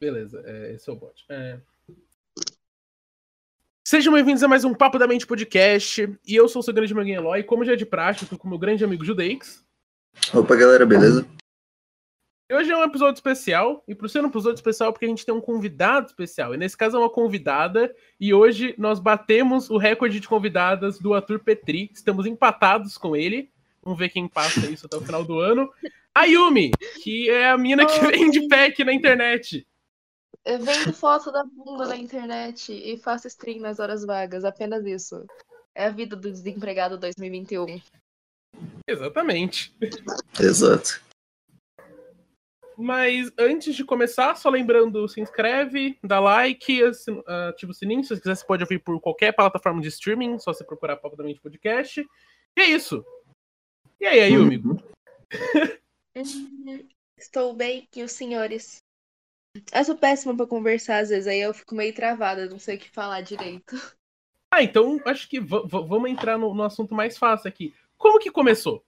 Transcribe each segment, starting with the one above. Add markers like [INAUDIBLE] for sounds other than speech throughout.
Beleza, é, esse é o bot. É... Sejam bem-vindos a mais um Papo da Mente Podcast. E eu sou o seu grande amigo Eloy. Como já é de praxe, eu tô com o meu grande amigo Judeix. Opa, galera, beleza? E hoje é um episódio especial. E por ser um episódio especial, porque a gente tem um convidado especial. E nesse caso é uma convidada. E hoje nós batemos o recorde de convidadas do Arthur Petri. Estamos empatados com ele. Vamos ver quem passa isso até o final do ano. A Yumi, que é a mina que vende pack na internet. Eu vendo foto da bunda na internet e faço stream nas horas vagas, apenas isso. É a vida do desempregado 2021. Exatamente. Exato. Mas antes de começar, só lembrando, se inscreve, dá like, ativa o sininho. Se você quiser, você pode ouvir por qualquer plataforma de streaming, só você procurar Papo da Mente Podcast. E é isso. E aí, Ayumi? Uhum. [LAUGHS] Estou bem, e os senhores? Eu sou péssima pra conversar, às vezes, aí eu fico meio travada, não sei o que falar direito. Ah, então acho que vamos entrar no, no, assunto mais fácil aqui. Como que começou?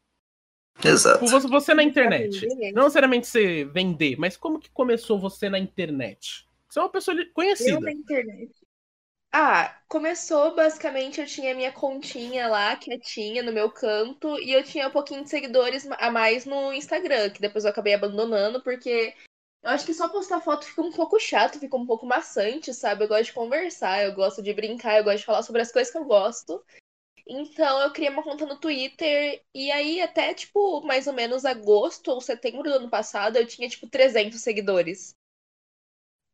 Exato. Você, você na internet. Não necessariamente você vender, mas como que começou você na internet? Você é uma pessoa conhecida. Eu na internet. Ah, começou basicamente, eu tinha minha continha lá, quietinha, no meu canto, e eu tinha um pouquinho de seguidores a mais no Instagram, que depois eu acabei abandonando, porque eu acho que só postar foto fica um pouco chato, fica um pouco maçante, sabe? Eu gosto de conversar, eu gosto de brincar, eu gosto de falar sobre as coisas que eu gosto. Então eu criei uma conta no Twitter e aí até tipo mais ou menos agosto ou setembro do ano passado eu tinha tipo 300 seguidores.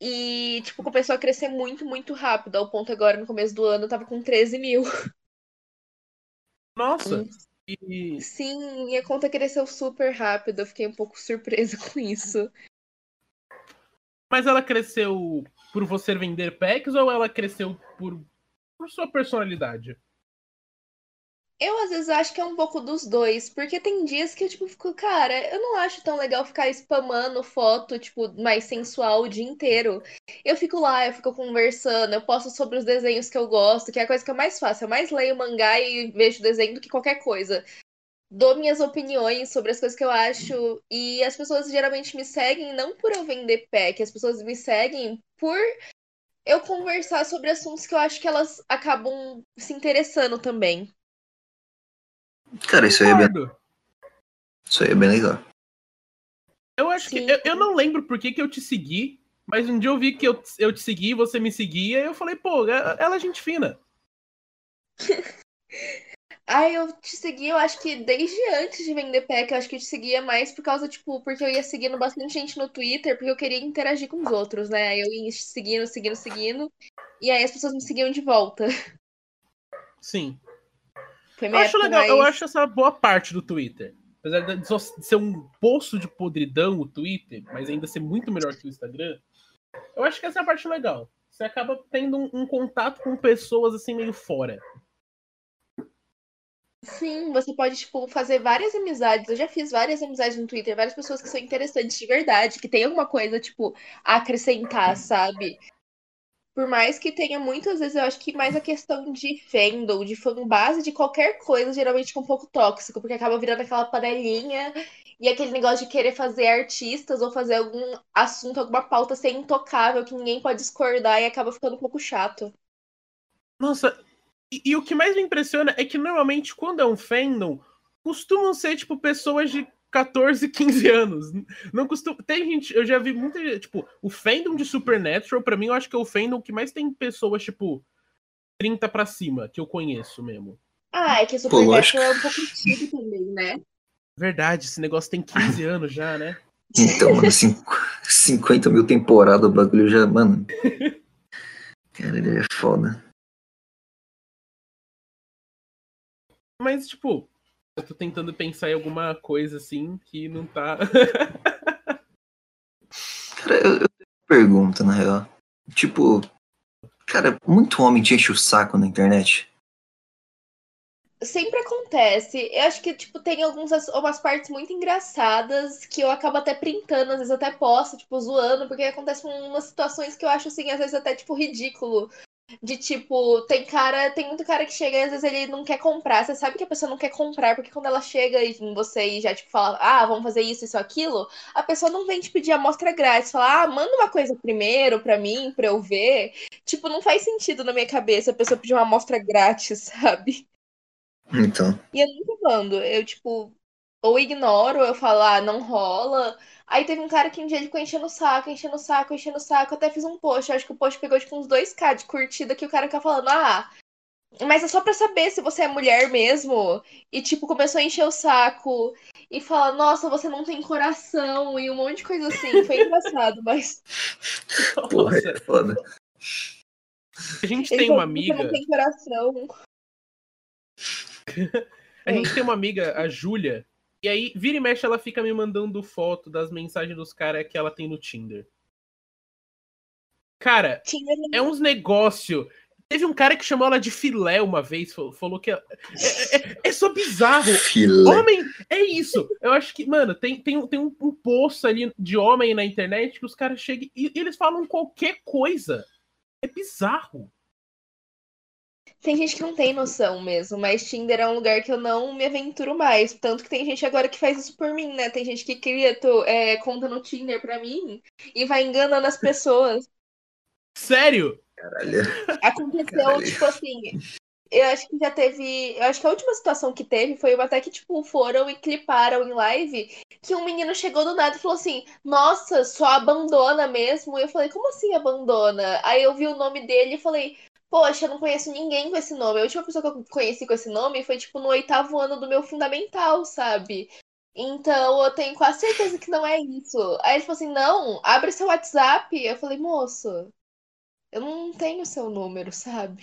E tipo começou a crescer muito, muito rápido, ao ponto agora no começo do ano eu tava com 13 mil. Nossa! E... Sim, minha conta cresceu super rápido, eu fiquei um pouco surpresa [LAUGHS] com isso. Mas ela cresceu por você vender packs ou ela cresceu por, por sua personalidade? Eu às vezes acho que é um pouco dos dois, porque tem dias que eu tipo fico, cara, eu não acho tão legal ficar spamando foto, tipo, mais sensual o dia inteiro. Eu fico lá, eu fico conversando, eu posto sobre os desenhos que eu gosto, que é a coisa que eu mais faço. Eu mais leio mangá e vejo desenho do que qualquer coisa dou minhas opiniões sobre as coisas que eu acho. E as pessoas geralmente me seguem não por eu vender pack, as pessoas me seguem por eu conversar sobre assuntos que eu acho que elas acabam se interessando também. Cara, isso aí é bem. Isso aí é bem legal. Eu acho Sim. que. Eu, eu, não lembro por que, que eu te segui, mas um dia eu vi que eu, eu te segui, você me seguia, e eu falei, pô, ela é gente fina. [LAUGHS] Ah, eu te segui, eu acho que desde antes de vender pack, eu acho que eu te seguia mais por causa, tipo, porque eu ia seguindo bastante gente no Twitter, porque eu queria interagir com os outros, né? Aí eu ia seguindo, seguindo, seguindo, e aí as pessoas me seguiam de volta. [LAUGHS] Sim. Foi eu acho legal, mais... eu acho essa boa parte do Twitter. Apesar de ser um poço de podridão o Twitter, mas ainda ser muito melhor que o Instagram, eu acho que essa é a parte legal. Você acaba tendo um, um contato com pessoas assim meio fora. Sim, você pode, tipo, fazer várias amizades. Eu já fiz várias amizades no Twitter, várias pessoas que são interessantes de verdade, que tem alguma coisa, tipo, a acrescentar, sabe? Por mais que tenha muitas vezes, eu acho que mais a questão de fandom, de fanbase, de qualquer coisa, geralmente é um pouco tóxico, porque acaba virando aquela panelinha e aquele negócio de querer fazer artistas ou fazer algum assunto, alguma pauta ser intocável, que ninguém pode discordar e acaba ficando um pouco chato. Nossa, e, e, o que mais me impressiona é que normalmente quando é um fandom, costumam ser, tipo, pessoas de 14, 15 anos. Não costuma. Tem gente, eu já vi muita gente, tipo, o fandom de Supernatural, para mim, eu acho que é o fandom que mais tem pessoas, tipo, 30 para cima, que eu conheço mesmo. Ah, é que Supernatural é um pouco antigo também, né? Verdade, esse negócio tem 15 [LAUGHS] anos já, né? Então, mano, [LAUGHS] 50 mil temporadas, o bagulho já, mano. [LAUGHS] Cara, ele é foda. Mas, tipo, eu tô tentando pensar em alguma coisa assim que não tá. [LAUGHS] cara, eu, eu tenho uma pergunta, na real. Tipo, cara, muito homem te enche o saco na internet. Sempre acontece. Eu acho que, tipo, tem algumas umas partes muito engraçadas que eu acabo até printando, às vezes até posto, tipo, zoando, porque acontecem umas situações que eu acho, assim, às vezes até, tipo, ridículo. De tipo, tem cara, tem muito cara que chega e às vezes ele não quer comprar. Você sabe que a pessoa não quer comprar, porque quando ela chega em você e já, tipo, fala, ah, vamos fazer isso, isso, aquilo, a pessoa não vem te pedir amostra grátis, fala, ah, manda uma coisa primeiro pra mim, pra eu ver. Tipo, não faz sentido na minha cabeça a pessoa pedir uma amostra grátis, [LAUGHS] sabe? Então. E eu nunca mando. Eu, tipo, ou ignoro, eu falo, ah, não rola. Aí teve um cara que um dia ele ficou enchendo o saco, enchendo o saco, enchendo o saco. Eu até fiz um post. Acho que o post pegou tipo uns 2k de curtida que o cara fica falando, ah, mas é só pra saber se você é mulher mesmo. E tipo, começou a encher o saco e fala, nossa, você não tem coração e um monte de coisa assim. Foi engraçado, mas. [LAUGHS] Porra, é foda. A gente Ele tem uma falou, Você amiga. não tem coração. [LAUGHS] A gente tem uma amiga, a Júlia, e aí, vira e mexe, ela fica me mandando foto das mensagens dos caras que ela tem no Tinder. Cara, é uns negócio. Teve um cara que chamou ela de filé uma vez, fal- falou que. ela- É, é, é só bizarro. Filé. Homem, é isso. Eu acho que, mano, tem, tem, um- tem um, um poço ali de homem na internet que os caras chegam e, e eles falam qualquer coisa. É bizarro. Tem gente que não tem noção mesmo, mas Tinder é um lugar que eu não me aventuro mais. Tanto que tem gente agora que faz isso por mim, né? Tem gente que cria tô, é, conta no Tinder pra mim e vai enganando as pessoas. Sério? Caralho. Aconteceu, Caralho. tipo assim. Eu acho que já teve. Eu acho que a última situação que teve foi uma até que, tipo, foram e cliparam em live que um menino chegou do nada e falou assim: Nossa, só abandona mesmo. E eu falei, como assim abandona? Aí eu vi o nome dele e falei, Poxa, eu não conheço ninguém com esse nome. A última pessoa que eu conheci com esse nome foi, tipo, no oitavo ano do meu fundamental, sabe? Então eu tenho quase certeza que não é isso. Aí ele falou assim: Não, abre seu WhatsApp. Eu falei, moço. Eu não tenho seu número, sabe?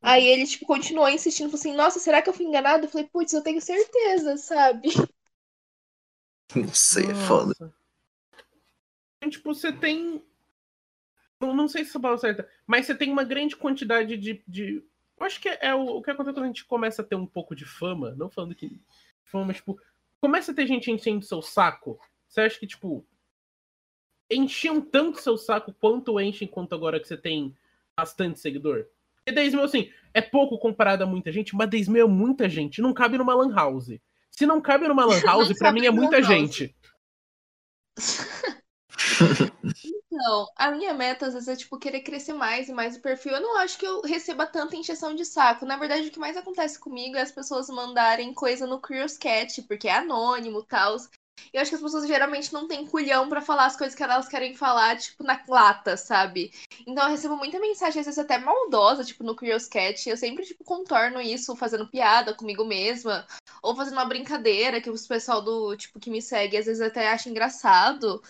Aí ele, tipo, continuou insistindo, falou assim, nossa, será que eu fui enganado? Eu falei, putz, eu tenho certeza, sabe? [LAUGHS] Não sei, é foda. Então, Tipo, você tem. Não, não sei se essa palavra é certa, mas você tem uma grande quantidade de. de... Eu acho que é o, o que acontece quando a gente começa a ter um pouco de fama, não falando que. Fama, mas, tipo, começa a ter gente enchendo seu saco. Você acha que, tipo. Enchiam tanto seu saco quanto enchem quanto agora que você tem bastante seguidor? Porque 10 mil, assim, é pouco comparado a muita gente, mas 10 mil é muita gente. Não cabe numa Lan House. Se não cabe numa Lan [LAUGHS] House, pra mim é muita gente. [LAUGHS] Não, a minha meta às vezes é, tipo, querer crescer mais e mais o perfil. Eu não acho que eu receba tanta encheção de saco. Na verdade, o que mais acontece comigo é as pessoas mandarem coisa no Curious Cat, porque é anônimo tal. Eu acho que as pessoas geralmente não têm culhão pra falar as coisas que elas querem falar, tipo, na lata, sabe? Então eu recebo muita mensagem, às vezes até maldosa, tipo, no Curious Cat. Eu sempre, tipo, contorno isso fazendo piada comigo mesma. Ou fazendo uma brincadeira que os pessoal do, tipo, que me segue, às vezes até acha engraçado.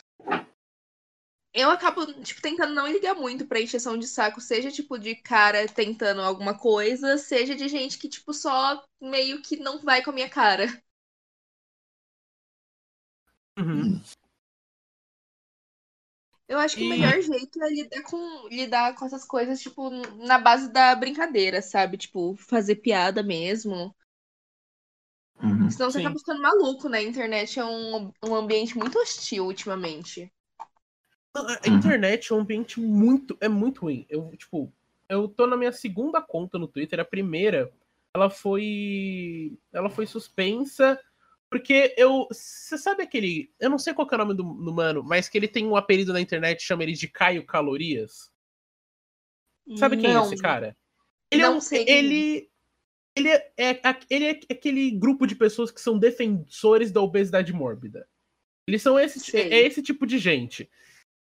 Eu acabo, tipo, tentando não ligar muito pra encheção de saco, seja, tipo, de cara tentando alguma coisa, seja de gente que, tipo, só meio que não vai com a minha cara. Uhum. Eu acho que E- o melhor jeito é lidar com, lidar com essas coisas, tipo, na base da brincadeira, sabe? Tipo, fazer piada mesmo. Uhum. Senão você Sim. acaba ficando maluco, né? A internet é um, um ambiente muito hostil ultimamente. A Uhum. internet é um ambiente muito. É muito ruim. Eu, tipo, eu tô na minha segunda conta no Twitter. A primeira, ela foi. Ela foi suspensa. Porque eu. Você sabe aquele. Eu não sei qual que é o nome do, do mano, mas que ele tem um apelido na internet, chama ele de Caio Calorias. Sabe quem Não. é esse cara? Ele é Não um- sei é. Ele. Ele é, é- ele é aquele grupo de pessoas que são defensores da obesidade mórbida. Eles são esse, Sei. é esse tipo de gente.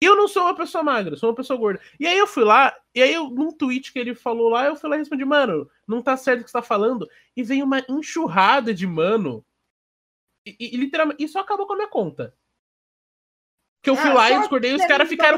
E eu não sou uma pessoa magra, sou uma pessoa gorda. E aí eu fui lá, e aí eu, num tweet que ele falou lá, eu fui lá e respondi, mano, não tá certo o que você tá falando. E veio uma enxurrada de mano. E, e- literalmente, isso acabou com a minha conta. Que eu fui Ah, lá e discordei, e os caras ficaram.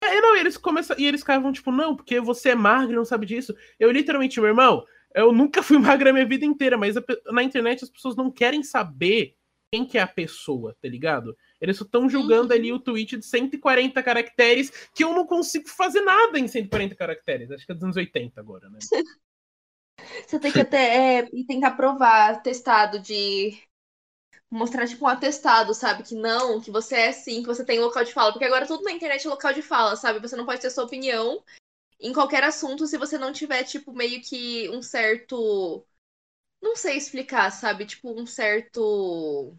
É, não, e eles começam, e eles ficavam tipo, não, porque você é magro e não sabe disso. Eu literalmente, meu irmão, eu nunca fui [LAUGHS] magro a minha vida inteira, mas a na internet as pessoas não querem saber quem que é a pessoa, tá ligado? Eles só estão julgando Uhum. ali o tweet de 140 caracteres, que eu não consigo fazer nada em 140 caracteres. Acho que é dos anos 80 agora, né? [LAUGHS] Você tem que até é, tentar provar testado de mostrar tipo um atestado, sabe? Que não, que você é sim, que você tem local de fala, porque agora tudo na internet é local de fala, sabe? Você não pode ter sua opinião em qualquer assunto se você não tiver, tipo, meio que um certo. Não sei explicar, sabe? Tipo, um certo.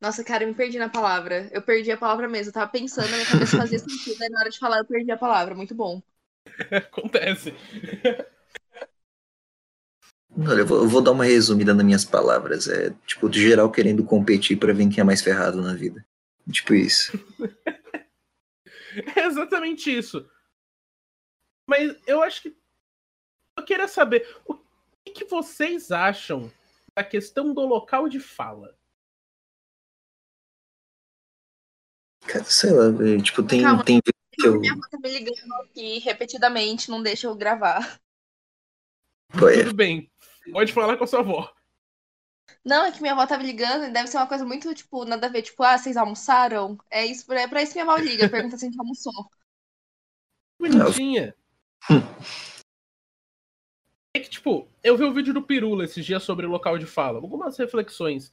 Nossa, cara, eu me perdi na palavra. Eu perdi a palavra mesmo. Eu tava pensando, na minha cabeça fazia [LAUGHS] sentido. Aí na hora de falar, eu perdi a palavra. Muito bom. [LAUGHS] Acontece. Olha, eu vou, eu vou dar uma resumida nas minhas palavras. É, tipo, de geral querendo competir pra ver quem é mais ferrado na vida. Tipo isso. [LAUGHS] É exatamente isso. Mas eu acho que. Eu queria saber o que, que vocês acham da questão do local de fala. Cara, sei lá, tipo, tem, Calma. tem eu. Minha avó tá me ligando aqui repetidamente, não deixa eu gravar. É, Tudo bem. Pode falar com a sua avó. Não, é que minha avó tá me ligando e deve ser uma coisa muito, tipo, nada a ver. Tipo, ah, vocês almoçaram? É isso, é pra isso que minha avó liga, pergunta se a gente almoçou. Bonitinha. É que, tipo, eu vi o vídeo do Pirula esses dias sobre o local de fala. Algumas reflexões.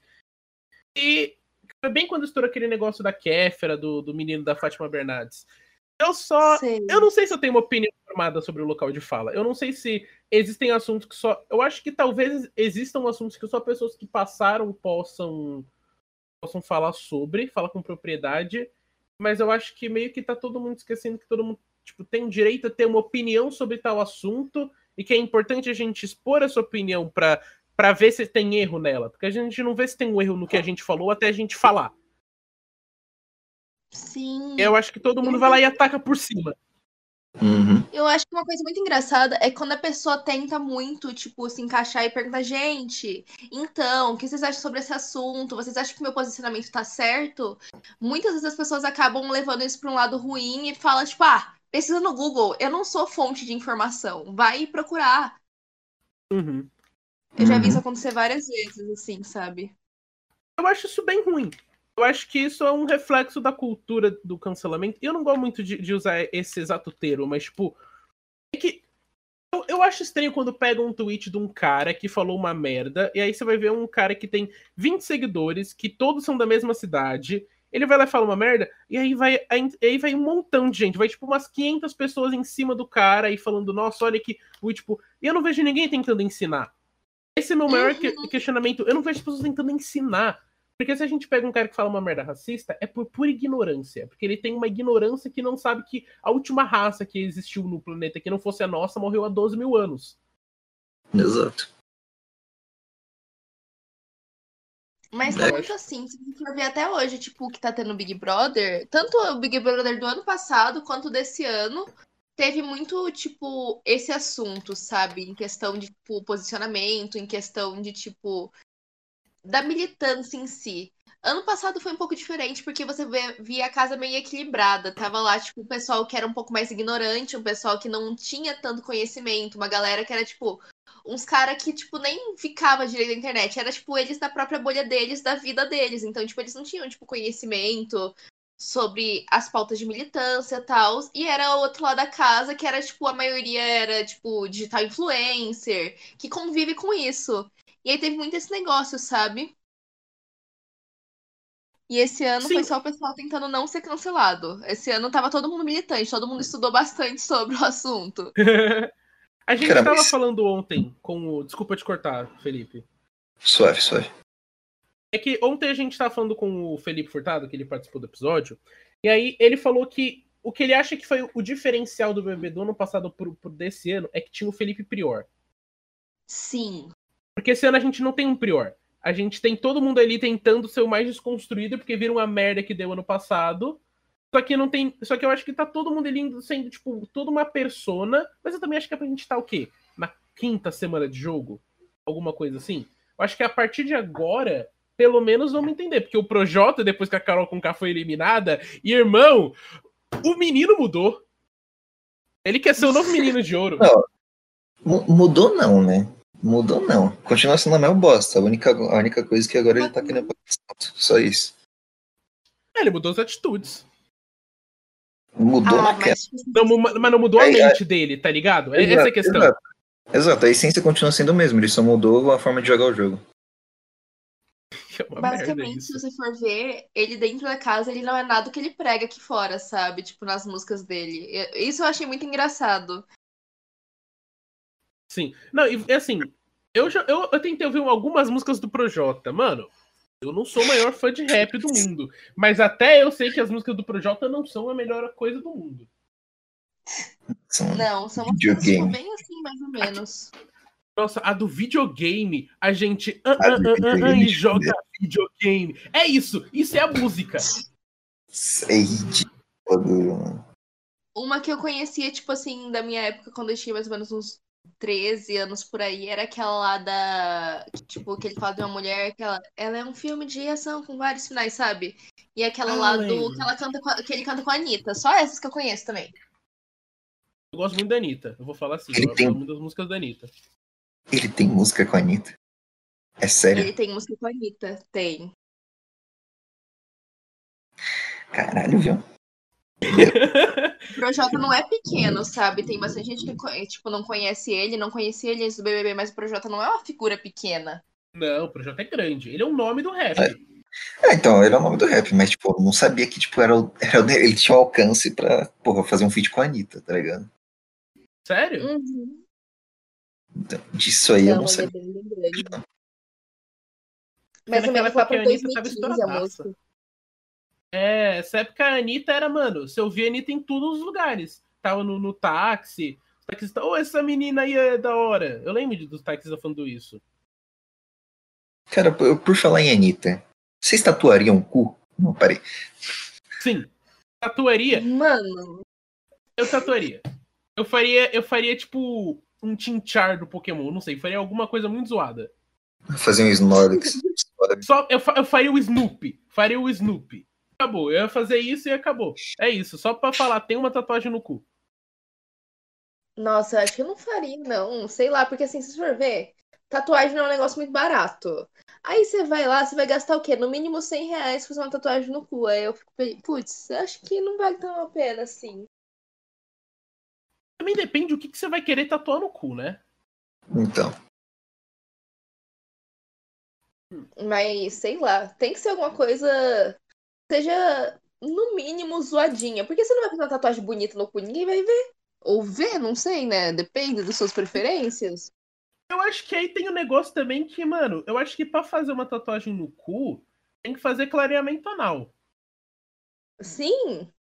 E foi bem quando estourou aquele negócio da Kéfera, do, do menino da Fátima Bernardes. Eu só. Sei. Eu não sei se eu tenho uma opinião formada sobre o local de fala. Eu não sei se existem assuntos que só. Eu acho que talvez existam assuntos que só pessoas que passaram possam possam falar sobre, falar com propriedade. Mas eu acho que meio que tá todo mundo esquecendo que todo mundo tipo, tem direito a ter uma opinião sobre tal assunto e que é importante a gente expor essa opinião pra, pra ver se tem erro nela. Porque a gente não vê se tem um erro no que a gente falou até a gente falar. Sim. Eu acho que todo mundo vai lá e ataca por cima. uhum. Eu acho que uma coisa muito engraçada é quando a pessoa tenta muito, tipo, se encaixar e pergunta, gente, então, o que vocês acham sobre esse assunto? Vocês acham que meu posicionamento tá certo? Muitas vezes as pessoas acabam levando isso pra um lado ruim e falam, tipo, ah, pesquisa no Google, eu não sou fonte de informação, vai procurar. Uhum. Eu já vi Uhum. isso acontecer várias vezes, assim, sabe? Eu acho isso bem ruim. Eu acho que isso é um reflexo da cultura do cancelamento. E eu não gosto muito de, de usar esse exato termo, mas, tipo. É que. Eu, eu acho estranho quando pega um tweet de um cara que falou uma merda, e aí você vai ver um cara que tem 20 seguidores, que todos são da mesma cidade. Ele vai lá e fala uma merda, e aí vai, aí, aí vai um montão de gente. Vai, tipo, umas 500 pessoas em cima do cara e falando, nossa, olha que. E, tipo, e eu não vejo ninguém tentando ensinar. Esse é o meu maior que- questionamento. Eu não vejo as pessoas tentando ensinar. Porque se a gente pega um cara que fala uma merda racista, é por pura ignorância. Porque ele tem uma ignorância que não sabe que a última raça que existiu no planeta que não fosse a nossa morreu há 12 mil anos. Exato. Mas É. tá muito assim, se você for ver até hoje, tipo, o que tá tendo no Big Brother, tanto o Big Brother do ano passado quanto desse ano, teve muito, tipo, esse assunto, sabe? Em questão de, tipo, posicionamento, em questão de, tipo, da militância em si. Ano passado foi um pouco diferente, porque você via a casa meio equilibrada. Tava lá, tipo, o pessoal que era um pouco mais ignorante, um pessoal que não tinha tanto conhecimento, uma galera que era, tipo, uns caras que, tipo, nem ficava direito na internet. Era, tipo, eles da própria bolha deles, da vida deles. Então, tipo, eles não tinham, tipo, conhecimento sobre as pautas de militância e tal. E era o outro lado da casa, que era, tipo, a maioria era, tipo, digital influencer, que convive com isso. E aí teve muito esse negócio, sabe? E esse ano Sim. foi só o pessoal tentando não ser cancelado. Esse ano tava todo mundo militante, todo mundo estudou bastante sobre o assunto. [LAUGHS] a gente Cara, tava mas- falando ontem com o. Desculpa te cortar, Felipe. Suave, suave. É que ontem a gente tava falando com o Felipe Furtado, que ele participou do episódio, e aí ele falou que o que ele acha que foi o diferencial do BBB do ano passado pro, pro desse ano é que tinha o Felipe Prior. Sim. Porque esse ano a gente não tem um Prior. A gente tem todo mundo ali tentando ser o mais desconstruído, porque viram uma merda que deu ano passado. Só que não tem. Só que eu acho que tá todo mundo ali sendo, tipo, toda uma persona. Mas eu também acho que é pra gente estar o quê? Na quinta semana de jogo? Alguma coisa assim? Eu acho que a partir de agora, pelo menos vamos entender. Porque o Projota, depois que a Carol Conká foi eliminada, e irmão, o menino mudou. Ele quer ser o novo menino de ouro. Não. Mu- Mudou não, né? Mudou não. Continua sendo a mesma bosta. A única, a única coisa é que agora ele tá querendo. Só isso. É, ele mudou as atitudes. Mudou Ah, na queda. Não, mas não mudou a É, é. mente dele, tá ligado? É- Essa é a questão. Exato. Exato, a essência continua sendo o mesmo, ele só mudou a forma de jogar o jogo. [LAUGHS] É Basicamente, se você for ver, ele dentro da casa, ele não é nada que ele prega aqui fora, sabe? Tipo, nas músicas dele. Isso eu achei muito engraçado. Sim. Não, e e assim, eu, já, eu, eu tentei ouvir algumas músicas do Projota. Mano, eu não sou o maior fã de rap do [LAUGHS] mundo. Mas até eu sei que as músicas do Projota não são a melhor coisa do mundo. São- Não, são Videogame. bem assim, mais ou menos. Nossa, a do videogame, a gente ah, A ah, ah, ah, e joga videogame. É isso, isso é a música. É ridículo, mano. Uma que eu conhecia, tipo assim, da minha época, quando eu tinha mais ou menos uns 13 anos por aí, era aquela lá da. Tipo, que ele fala de uma mulher que ela, ela é um filme de ação com vários finais, sabe? E aquela Ah, lá lembro. do. Que, ela canta a- que ele canta com a Anitta. Só essas que eu conheço também. Eu gosto muito da Anitta. Eu vou falar assim, Ele eu tem- gosto muito das músicas da Anitta. Ele tem música com a Anitta. É sério? Ele tem música com a Anitta. Tem. Caralho, viu? [LAUGHS] O Projota não é pequeno, sabe? Tem bastante gente que tipo, não conhece ele, não conhecia ele antes do BBB, mas o Projota não é uma figura pequena. Não, o Projota é grande. Ele é o nome do rap. É, então, ele é o nome do rap, mas, tipo, eu não sabia que, tipo, era, o- era o- ele tinha o alcance pra, porra, fazer um feat com a Anitta, tá ligado? Sério? Uhum. Então, disso aí eu Não, não ele é ou naquela menos lá época pra a Anitta tava 2015 a música. É, essa época a Anitta era, mano, você ouvia a Anitta em todos os lugares. Tava no, no táxi, os taxistas, ô, essa menina aí é da hora. Eu lembro dos taxistas falando isso. Cara, por, por falar em Anitta, vocês tatuariam o cu? Não, parei. Sim. Tatuaria, Mano, eu tatuaria. Eu faria, eu faria tipo um Tinchar do Pokémon, não sei, faria alguma coisa muito zoada. Fazer um Snorlax. [LAUGHS] Só eu, fa- eu faria o Snoopy, faria o Snoopy. Acabou, eu ia fazer isso e acabou. É isso, só pra falar, tem uma tatuagem no cu. nossa, eu acho que eu não faria, não. Sei lá, porque assim, se você for ver, tatuagem não é um negócio muito barato. Aí você vai lá, você vai gastar o quê? No mínimo 100 reais pra fazer uma tatuagem no cu. Aí eu fico, putz, acho que não vale tão a pena assim. Também depende do que, que você vai querer tatuar no cu, né? Então, Mas, sei lá, tem que ser alguma coisa seja, no mínimo, zoadinha. Porque você não vai fazer uma tatuagem bonita no cu, ninguém vai ver. Ou ver, não sei, né? Depende das suas preferências. Eu acho que aí tem um negócio também que, mano, eu acho que pra fazer uma tatuagem no cu, tem que fazer clareamento anal. Sim,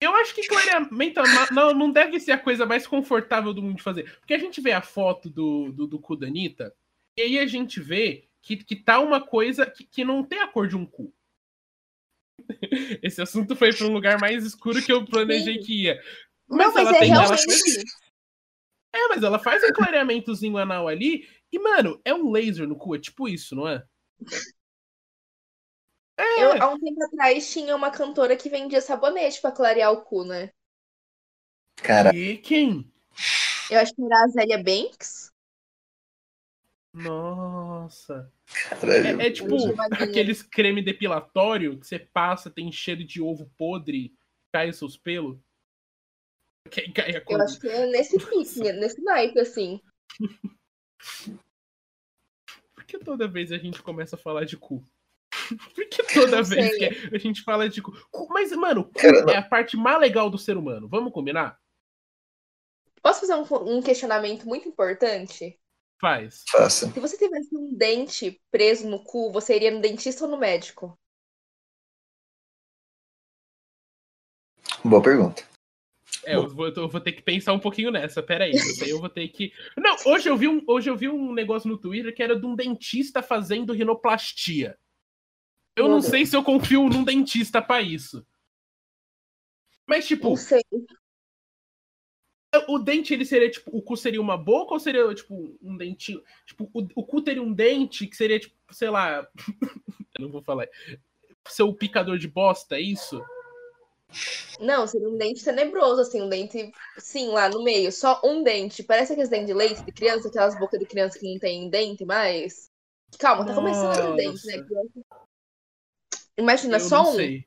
Eu acho que clareamento anal não, não deve ser a coisa mais confortável do mundo de fazer. Porque a gente vê a foto do, do, do cu da Anitta, e aí a gente vê que, que tá uma coisa que, que não tem a cor de um cu. [LAUGHS] Esse assunto foi pra um lugar mais escuro que eu planejei Sim. que ia. não, mas ela é tem- realmente. É, mas ela faz um clareamentozinho anal ali, e, mano, é um laser no cu, é tipo isso, não é? É, Eu, há um tempo atrás tinha uma cantora que vendia sabonete pra clarear o cu, né? cara, e quem? Eu acho que era a Zélia Banks. Nossa. caralho. É, é tipo aqueles creme depilatório que você passa, tem cheiro de ovo podre, cai os seus pelos. Cai- cai a Eu acho que é nesse pique, nesse naipe, assim. [LAUGHS] Por que toda vez a gente começa a falar de cu? [LAUGHS] Por que toda vez sei. que a gente fala de cu? Mas, mano, cu é a parte mais legal do ser humano. Vamos combinar? Posso fazer um, um questionamento muito importante? Faz. Faça. Se você tivesse um dente preso no cu, você iria no dentista ou no médico? Boa pergunta. É, eu vou, eu vou ter que pensar um pouquinho nessa. Pera aí, eu vou ter que. [LAUGHS] Não, hoje eu vi um, hoje eu vi um negócio no Twitter que era de um dentista fazendo rinoplastia. Eu Meu não Deus. sei se eu confio num dentista pra isso. Mas, tipo, Não sei. O dente ele seria, tipo, o cu seria uma boca ou seria, tipo, um dentinho? Tipo, o, o cu teria um dente que seria, tipo, sei lá. [LAUGHS] eu não vou falar. Seu picador de bosta, é isso? Não, seria um dente tenebroso, assim, um dente, sim, lá no meio, só um dente. Parece aqueles dentes de leite de criança, aquelas bocas de criança que não tem dente mais. Calma, tá começando a ter dente, né? Imagina, eu só não um. sei.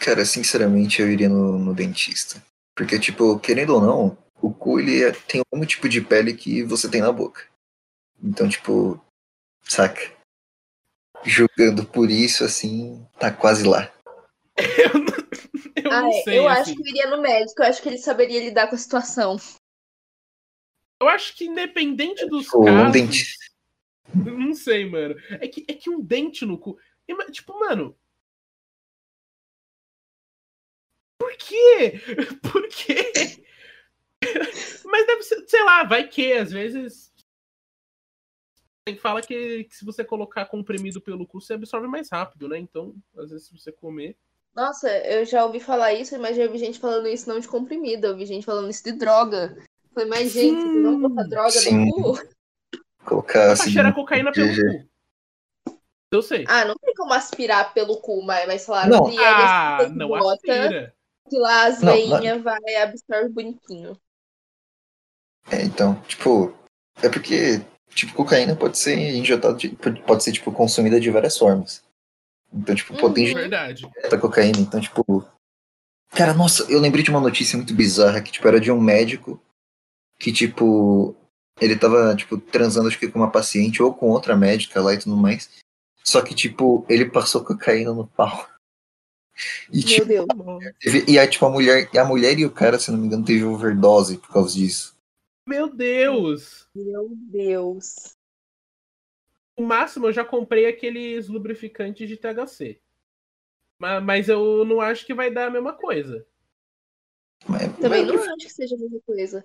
Cara, sinceramente, eu iria no, no dentista. Porque, tipo, querendo ou não, o cu ele é- tem o mesmo tipo de pele que você tem na boca. Então, tipo, saca? julgando por isso, assim, tá quase lá. [LAUGHS] Eu não, eu Ah, não é, sei. eu assim. acho que eu iria no médico, eu acho que ele saberia lidar com a situação. Eu acho que independente dos Tipo, um casos. dente. Não sei, mano. É que, é que um dente no cu. Tipo, mano. Por quê? [LAUGHS] Por quê? Mas deve ser, sei lá, vai que, às vezes. Tem fala que, que se você colocar comprimido pelo cu, você absorve mais rápido, né? Então, às vezes, se você comer. Nossa, eu já ouvi falar isso, mas já ouvi gente falando isso não de comprimido, eu ouvi gente falando isso de droga. Falei, mas gente, Sim. vocês vão botar droga Sim. no cu? Colocar assim. cheirar cocaína pelo cu. Eu sei. Ah, não tem como aspirar pelo cu, mas, mas falaram Não. que é Ah, nesse não bota, aspira. Que lá as Não, veinhas vai absorver bonitinho. É, então, tipo, é porque, tipo, cocaína pode ser injetada, de- pode ser, tipo, consumida de várias formas. Então, tipo, pô, tem Uhum. Verdade. tá cocaína, então, tipo. Cara, nossa, eu lembrei de uma notícia muito bizarra que, tipo, era de um médico que, tipo, ele tava, tipo, transando, acho que com uma paciente ou com outra médica lá e tudo mais. Só que, tipo, ele passou cocaína no pau. E, Meu tipo, Deus. teve- e a, tipo, a mulher, a mulher e o cara, se não me engano, teve overdose por causa disso. Meu Deus! Meu Deus. O máximo eu já comprei aqueles lubrificantes de THC. Ma- Mas eu não acho que vai dar a mesma coisa. Mas, Também mas- não acho que seja a mesma coisa.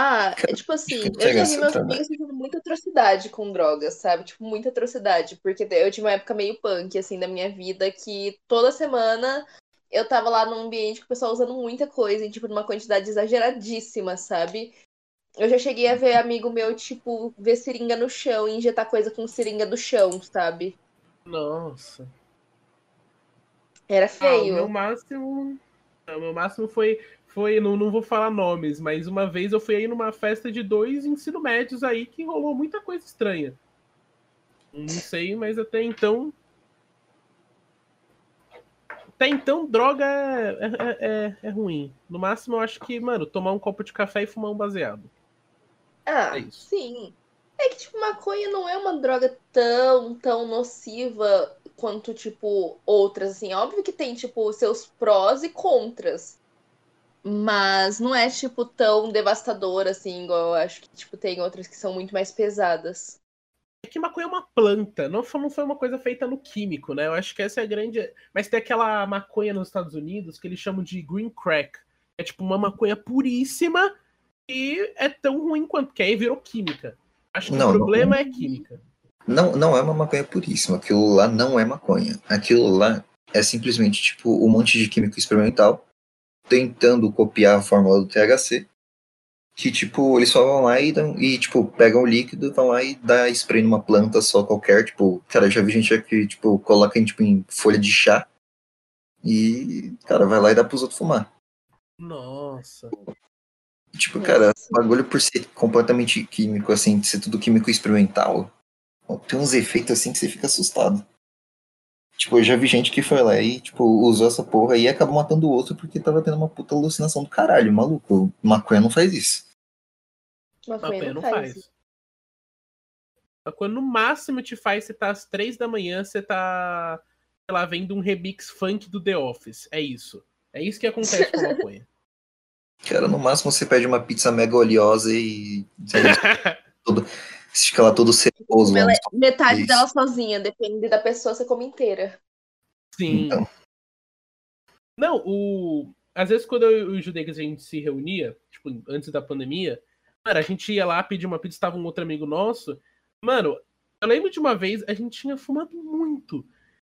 Ah, é tipo assim, Tipo, eu já vi meus amigos fazendo muita atrocidade com drogas, sabe? Tipo, muita atrocidade. Porque eu tive uma época meio punk, assim, da minha vida, que toda semana eu tava lá num ambiente com o pessoal usando muita coisa, e, tipo, numa quantidade exageradíssima, sabe? Eu já cheguei a ver amigo meu, tipo, ver seringa no chão e injetar coisa com seringa do chão, sabe? Nossa. Era Ah, o feio. meu máximo. não, O meu máximo foi. Foi não, não vou falar nomes, mas uma vez eu fui aí numa festa de dois ensino médios aí que rolou muita coisa estranha. Não sei, mas até então. Até então, droga é, é, é, é ruim. No máximo, eu acho que, mano, tomar um copo de café e fumar um baseado. Ah, É isso. sim. É que, tipo, maconha não é uma droga tão, tão nociva quanto, tipo, outras, assim. Óbvio que tem, tipo, seus prós e contras. Mas não é, tipo, tão devastadora, assim, igual eu acho que, tipo, tem outras que são muito mais pesadas. É que maconha é uma planta, não foi, não foi uma coisa feita no químico, né? Eu acho que essa é a grande. Mas tem aquela maconha nos Estados Unidos que eles chamam de green crack. É tipo uma maconha puríssima e é tão ruim quanto, porque aí virou química. Acho que Não, o não- problema é química. Não, não é uma maconha puríssima. Aquilo lá não é maconha. Aquilo lá é simplesmente tipo um monte de químico experimental tentando copiar a fórmula do THC. Que tipo, eles só vão lá e, dão, e tipo, pegam o líquido, vão lá e dá spray numa planta só qualquer. Tipo, cara, já vi gente que tipo, coloca em, tipo, em folha de chá. E, cara, vai lá e dá pros outros fumar. Nossa. Tipo, cara, Nossa. o bagulho por ser completamente químico, assim, de ser tudo químico experimental, tem uns efeitos assim que você fica assustado. Tipo, eu já vi gente que foi lá e, tipo, usou essa porra e acabou matando o outro porque tava tendo uma puta alucinação do caralho, maluco. Maconha não faz isso. Maconha não faz. faz. Maconha no máximo te faz você tá às três da manhã, você tá, sei lá, vendo um remix funk do The Office. É isso. É isso que acontece com a maconha. [LAUGHS] Cara, no máximo você pede uma pizza mega oleosa e. Você [LAUGHS] fica lá todo ceboso. lá Ela é metade Isso. dela sozinha, depende da pessoa, você come inteira. Sim. Então. Não, o. Às vezes, quando eu e o Judei, que a gente se reunia, tipo, antes da pandemia, cara, a gente ia lá pedir uma pizza, estava um outro amigo nosso. Mano, eu lembro de uma vez, a gente tinha fumado muito.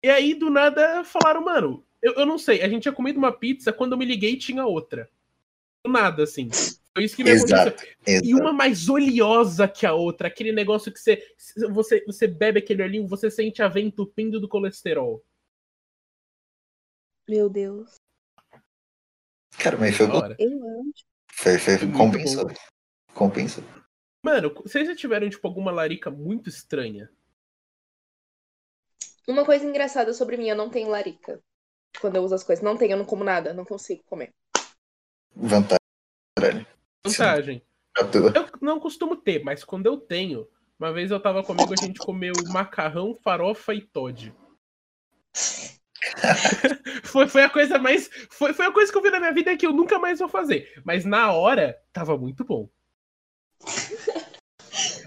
E aí, do nada, falaram, mano, eu, eu não sei, a gente tinha comido uma pizza, quando eu me liguei, tinha outra. Do nada, assim. Foi isso que me aconteceu. Exato, E exato. uma mais oleosa que a outra. Aquele negócio que você, você, você bebe aquele olhinho, você sente a veia entupindo do colesterol. Meu Deus. Cara, mas foi, foi, foi, Foi compensou. Compensou. Mano, vocês já tiveram, tipo, alguma larica muito estranha? Uma coisa engraçada sobre mim, eu não tenho larica. Quando eu uso as coisas. Não tenho, eu não como nada, não consigo comer. Vantagem. Vantagem. Eu não costumo ter, mas quando eu tenho, Uma vez eu tava comigo, a gente comeu macarrão, farofa e Todd. [LAUGHS] foi, foi a coisa mais. Foi, foi a coisa que eu vi na minha vida que eu nunca mais vou fazer. Mas na hora, tava muito bom.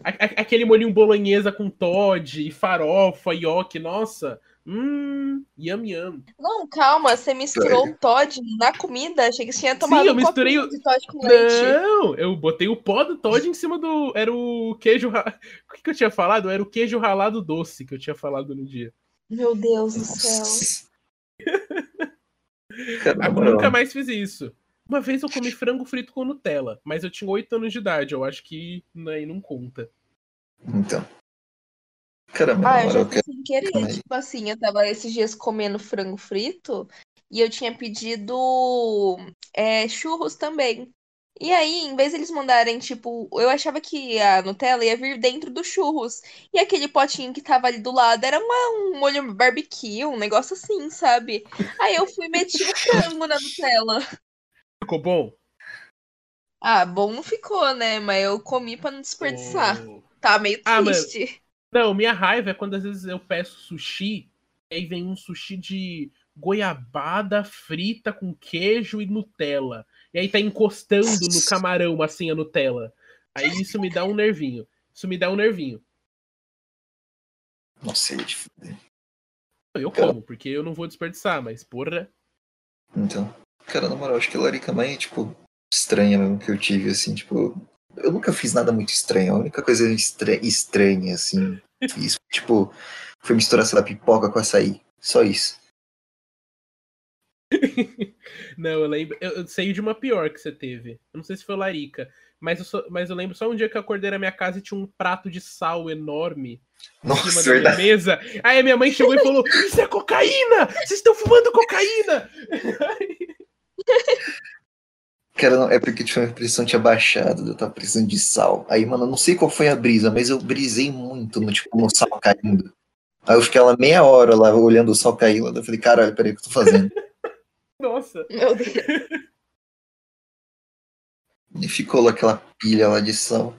A, a, aquele molinho bolonhesa com Todd e farofa e ok, nossa. Hum, yum yum. Não, calma, você misturou o Todd na comida? Achei que você tinha tomado Sim, eu um misturei o- de Todd com leite. Não, eu botei o pó do Todd em cima do. Era o queijo. ra- [LAUGHS] O que, que eu tinha falado? Era o queijo ralado doce que eu tinha falado no dia. Meu Deus do céu. Nunca mais fiz isso. Uma vez eu comi frango frito com Nutella, mas eu tinha 8 anos de idade. Eu acho que aí não conta. Então. Caramba, Ah, eu já fiz sem querer. calma aí. Tipo assim, eu tava esses dias comendo frango frito e eu tinha pedido é, churros também. E aí, em vez de eles mandarem, tipo, eu achava que a Nutella ia vir dentro dos churros. E aquele potinho que tava ali do lado era uma- um molho barbecue, um negócio assim, sabe? Aí eu fui e meti o frango na Nutella. Ficou bom? Ah, bom não ficou, né? Mas eu comi pra não desperdiçar. Oh. Tá meio Ah, mas- triste. Não, minha raiva é quando às vezes eu peço sushi, e aí vem um sushi de goiabada frita com queijo e Nutella. E aí tá encostando no camarão assim a Nutella. Aí isso me dá um nervinho. Isso me dá um nervinho. Nossa, é de fuder. Eu como, porque eu não vou desperdiçar, mas porra. Então. Cara, na moral, acho que a larica mais, tipo, estranha mesmo que eu tive, assim, tipo. Eu nunca fiz nada muito estranho. A única coisa estra- estranha, assim, fiz, tipo, foi misturar, sei lá, pipoca com açaí. Só isso. [LAUGHS] Não, eu lembro. Eu, eu sei de uma pior que você teve. Eu não sei se foi larica. Mas eu, só- mas eu lembro só um dia que eu acordei na minha casa e tinha um prato de sal enorme em Nossa, cima da minha verdade. mesa. Aí a minha mãe chegou e falou: Isso é cocaína! Vocês estão fumando cocaína! [LAUGHS] Cara, não, é porque tipo, a minha pressão tinha baixado, eu tava precisando de sal. Aí, mano, eu não sei qual foi a brisa, mas eu brisei muito no, tipo, no sal caindo. Aí eu fiquei lá meia hora lá olhando o sal caindo. Eu falei, caralho, peraí, o que eu tô fazendo? [LAUGHS] Nossa. Meu Deus. [LAUGHS] E ficou lá aquela pilha lá de sal.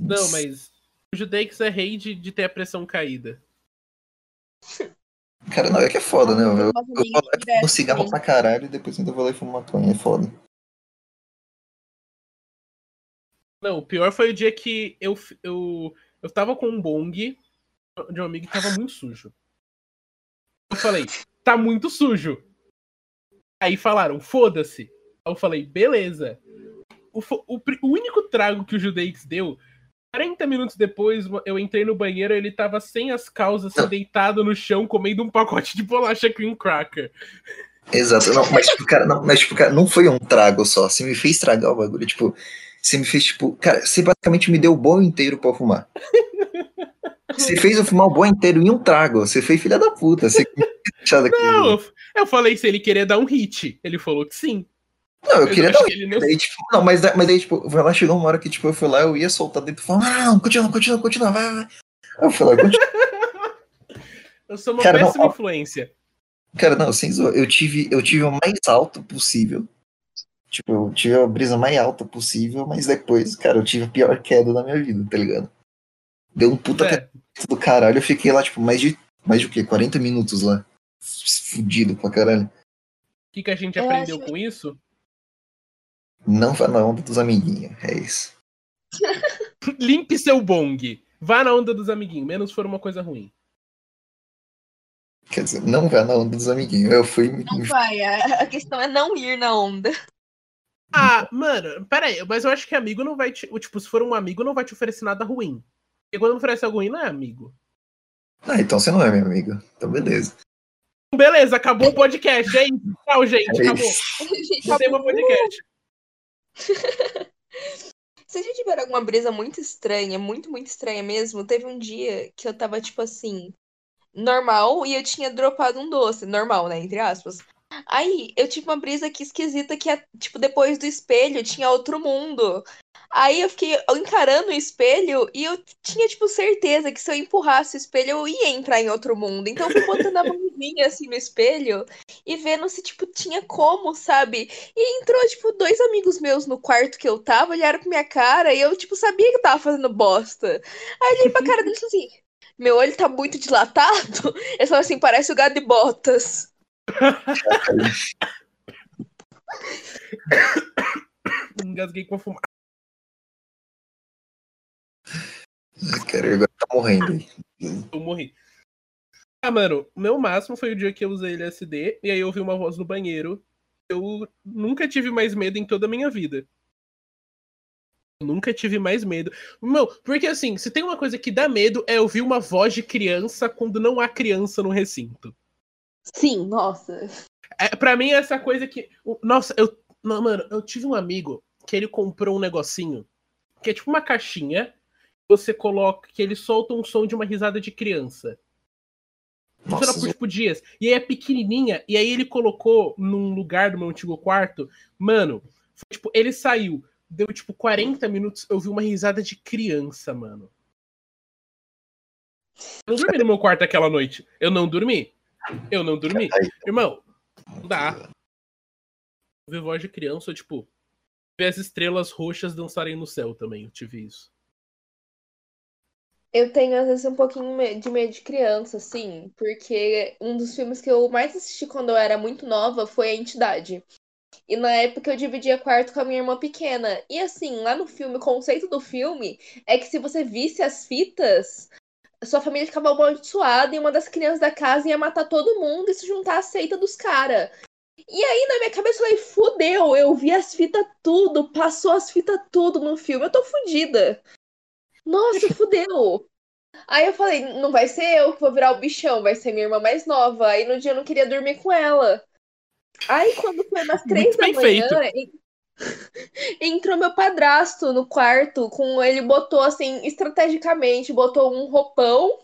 Não, mas o Judex é rei de, de ter a pressão caída. Cara, não, é que é foda, né? Eu, eu, eu vou lá e fumo cigarro pra caralho e depois ainda vou lá e fumo maconha. É foda. Não, o pior foi o dia que eu, eu, eu tava com um bong de um amigo que tava muito sujo. Eu falei, tá muito sujo. Aí falaram, foda-se. Aí eu falei, beleza. O, o o único trago que o Judex deu, 40 minutos depois, eu entrei no banheiro ele tava sem as calças, assim, deitado no chão, comendo um pacote de bolacha cream cracker. Exato. Não, mas, tipo, cara, não, mas, tipo, cara, não foi um trago só. Você me fez tragar o bagulho. Tipo, você me fez, tipo, cara, você basicamente me deu o bom inteiro pra eu fumar. Você fez eu fumar o bom inteiro em um trago. Você fez filha da puta. Você. Não, eu, eu falei se ele queria dar um hit. Ele falou que sim. Não, eu Mas queria acho dar que ele não- Daí, tipo, não, mas, mas daí, tipo, lá, chegou uma hora que, tipo, eu fui lá, eu ia soltar dentro e falar, ah, não, continua, continua, continua, vai, vai. Aí eu fui lá, continua. [LAUGHS] Eu sou uma Cara, não, péssima ó. influência. Cara, não, sem zoar, eu tive, eu tive o mais alto possível. Tipo, eu tive a brisa mais alta possível, mas depois, cara, eu tive a pior queda da minha vida, tá ligado? Deu um puta É, do caralho, eu fiquei lá, tipo, mais de, mais de o quê? 40 minutos lá. Fudido pra caralho. o que, que a gente Eu aprendeu acho- com isso? Não vá na onda dos amiguinhos, é isso. [LAUGHS] Limpe seu bong. Vá na onda dos amiguinhos, menos for uma coisa ruim. Quer dizer, não vá na onda dos amiguinhos. Eu fui. Não vai, a questão é não ir na onda. Ah, mano, pera aí, mas eu acho que amigo não vai te. Tipo, se for um amigo, não vai te oferecer nada ruim. Porque quando oferece algo ruim, não é amigo. Ah, então você não é meu amigo. Então beleza. Beleza, acabou o podcast, é isso. Tchau, gente, É acabou. [LAUGHS] Gente, Não tem meu podcast. [LAUGHS] Vocês já tiveram alguma brisa muito estranha, muito, muito estranha mesmo? Teve um dia que eu tava, tipo assim, normal e eu tinha dropado um doce. Normal, né? Entre aspas. Aí eu tive uma brisa aqui esquisita que é, tipo, depois do espelho tinha outro mundo. Aí eu fiquei encarando o espelho e eu tinha, tipo, certeza que se eu empurrasse o espelho eu ia entrar em outro mundo. Então eu fui botando a mãozinha assim no espelho e vendo se, tipo, tinha como, sabe? E entrou, tipo, dois amigos meus no quarto que eu tava, olharam pra minha cara e eu, tipo, sabia que eu tava fazendo bosta. Aí eu olhei pra cara deles assim: meu olho tá muito dilatado. [LAUGHS] Eles falaram assim: parece o gado de botas. [COUGHS] Engasguei com a fumaça. Cara, agora tá morrendo aí. Eu morri. Ah, mano, meu máximo foi o dia que eu usei LSD e aí eu ouvi uma voz no banheiro. Eu nunca tive mais medo em toda a minha vida. Nunca tive mais medo. Meu, porque assim, se tem uma coisa que dá medo é ouvir uma voz de criança quando não há criança no recinto. Sim, nossa. É, pra mim, essa coisa que. Nossa, eu. Não, mano, eu tive um amigo que ele comprou um negocinho que é tipo uma caixinha. Você coloca que ele solta um som de uma risada de criança. Funciona por tipo dias. E aí é pequenininha. E aí ele colocou num lugar do meu antigo quarto. Mano, foi, tipo, ele saiu. Deu tipo 40 minutos. Eu vi uma risada de criança, mano. Eu não dormi no meu quarto aquela noite. Eu não dormi. Eu não dormi. Irmão, não dá. Ver voz de criança, tipo, ver as estrelas roxas dançarem no céu também. Eu tive isso. Eu tenho, às vezes, um pouquinho de medo de criança, assim, porque um dos filmes que eu mais assisti quando eu era muito nova foi A Entidade. E na época eu dividia quarto com a minha irmã pequena. E assim, lá no filme, o conceito do filme é que se você visse as fitas, sua família ficava amaldiçoada e uma das crianças da casa ia matar todo mundo e se juntar à seita dos caras. E aí, na minha cabeça, eu falei, fudeu, eu vi as fitas tudo, passou as fitas tudo no filme, eu tô fudida. Nossa, [LAUGHS] fudeu. Aí eu falei, não vai ser eu que vou virar o bichão, vai ser minha irmã mais nova. Aí no dia eu não queria dormir com ela. Aí quando foi umas três da manhã, entrou meu padrasto no quarto, com ele botou assim, estrategicamente, botou um roupão,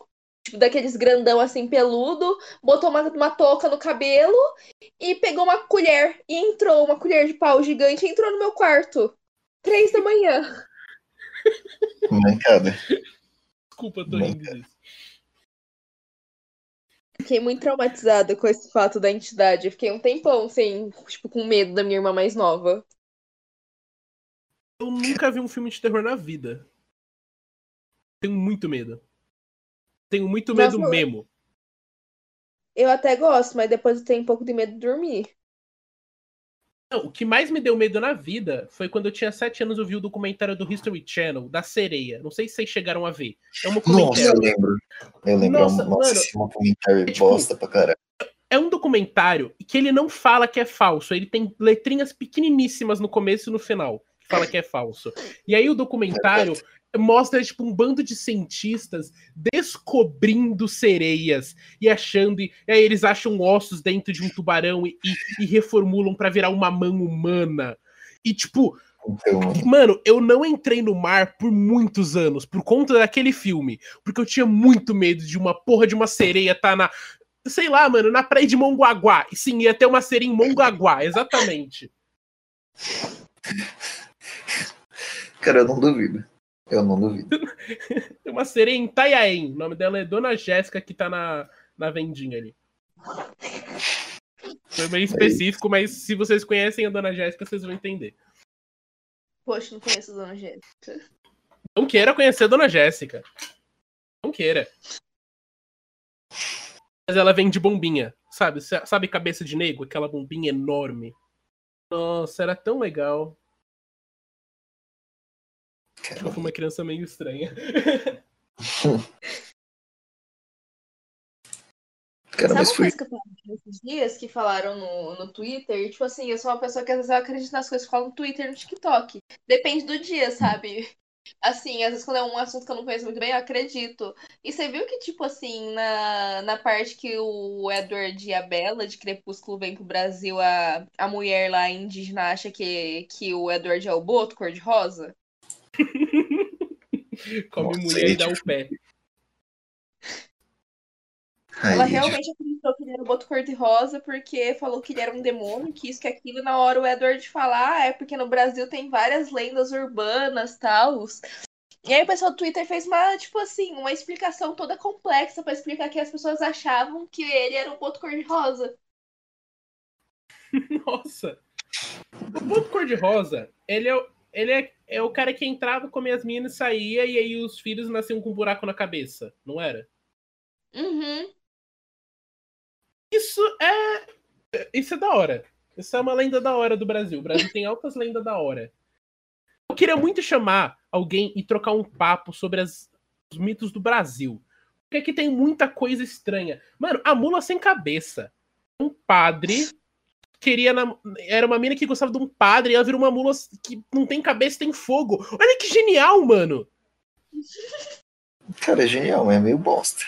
tipo daqueles grandão assim, peludo, botou uma, uma touca no cabelo e pegou uma colher e entrou, uma colher de pau gigante, e entrou no meu quarto. Três da manhã. Mancada. Desculpa, tô rindo disso. Fiquei muito traumatizada com esse fato da entidade. fiquei um tempão sem, tipo, com medo da minha irmã mais nova. Eu nunca vi um filme de terror na vida. Tenho muito medo. Tenho muito medo Nossa, mesmo. Eu até gosto, mas depois eu tenho um pouco de medo de dormir. Não, o que mais me deu medo na vida foi quando eu tinha sete anos eu vi o documentário do History Channel, da sereia. Não sei se vocês chegaram a ver. É um documentário. Nossa, eu lembro. Eu lembro. Nossa, nossa mano, esse documentário é, tipo, bosta pra caralho. É um documentário que ele não fala que é falso. Ele tem letrinhas pequeniníssimas no começo e no final fala que é falso. E aí o documentário mostra tipo um bando de cientistas descobrindo sereias e achando e, aí eles acham ossos dentro de um tubarão e, e, e reformulam para virar uma mão humana. E tipo, então... Mano, eu não entrei no mar por muitos anos por conta daquele filme, porque eu tinha muito medo de uma porra de uma sereia tá na sei lá, mano, na praia de Mongaguá. E sim, ia ter uma sereia em Mongaguá, exatamente. [LAUGHS] [LAUGHS] Cara, eu não duvido. Eu não duvido. Tem uma sereia em Itanhaém. O nome dela é Dona Jéssica, que tá na, na vendinha ali. Foi meio específico, mas se vocês conhecem a Dona Jéssica, vocês vão entender. Poxa, não conheço a Dona Jéssica. Não queira conhecer a Dona Jéssica. Não queira. Mas ela vem de bombinha, sabe? Sabe cabeça de nego? Aquela bombinha enorme. Nossa, era tão legal. Eu fui uma criança meio estranha. [LAUGHS] Cara, Sabe uma coisa que eu falei nesses dias que falaram no, no Twitter? Tipo assim, eu sou uma pessoa que às vezes eu acredito nas coisas que falam no Twitter e no TikTok. Depende do dia, sabe? Assim, às vezes quando é um assunto que eu não conheço muito bem, eu acredito. E você viu que, tipo assim, na, na parte que o Edward e a Bella de Crepúsculo vem pro Brasil, a, a mulher lá indígena acha que, que o Edward é o Boto, cor-de-rosa? [LAUGHS] Come Nossa, mulher e dá o pé. Aí, Ela realmente acreditou que ele era o boto cor-de-rosa porque falou que ele era um demônio, que isso, que aquilo. E na hora o Edward falar, ah, é porque no Brasil tem várias lendas urbanas tal. E aí o pessoal do Twitter fez uma, tipo assim, uma explicação toda complexa pra explicar que as pessoas achavam que ele era um boto cor-de-rosa. [LAUGHS] Nossa. O boto cor-de-rosa, ele, é, o- ele é, é o cara que entrava, comia as minas, saía e aí os filhos nasciam com um buraco na cabeça, não era? Uhum. Isso é. Isso é da hora. Isso é uma lenda da hora do Brasil. O Brasil tem altas lendas da hora. Eu queria muito chamar alguém e trocar um papo sobre as- os mitos do Brasil. Porque aqui tem muita coisa estranha. Mano, a mula sem cabeça. Um padre queria. nam- Era uma mina que gostava de um padre e ela virou uma mula que não tem cabeça e tem fogo. Olha que genial, mano! Cara, é genial, mas é meio bosta.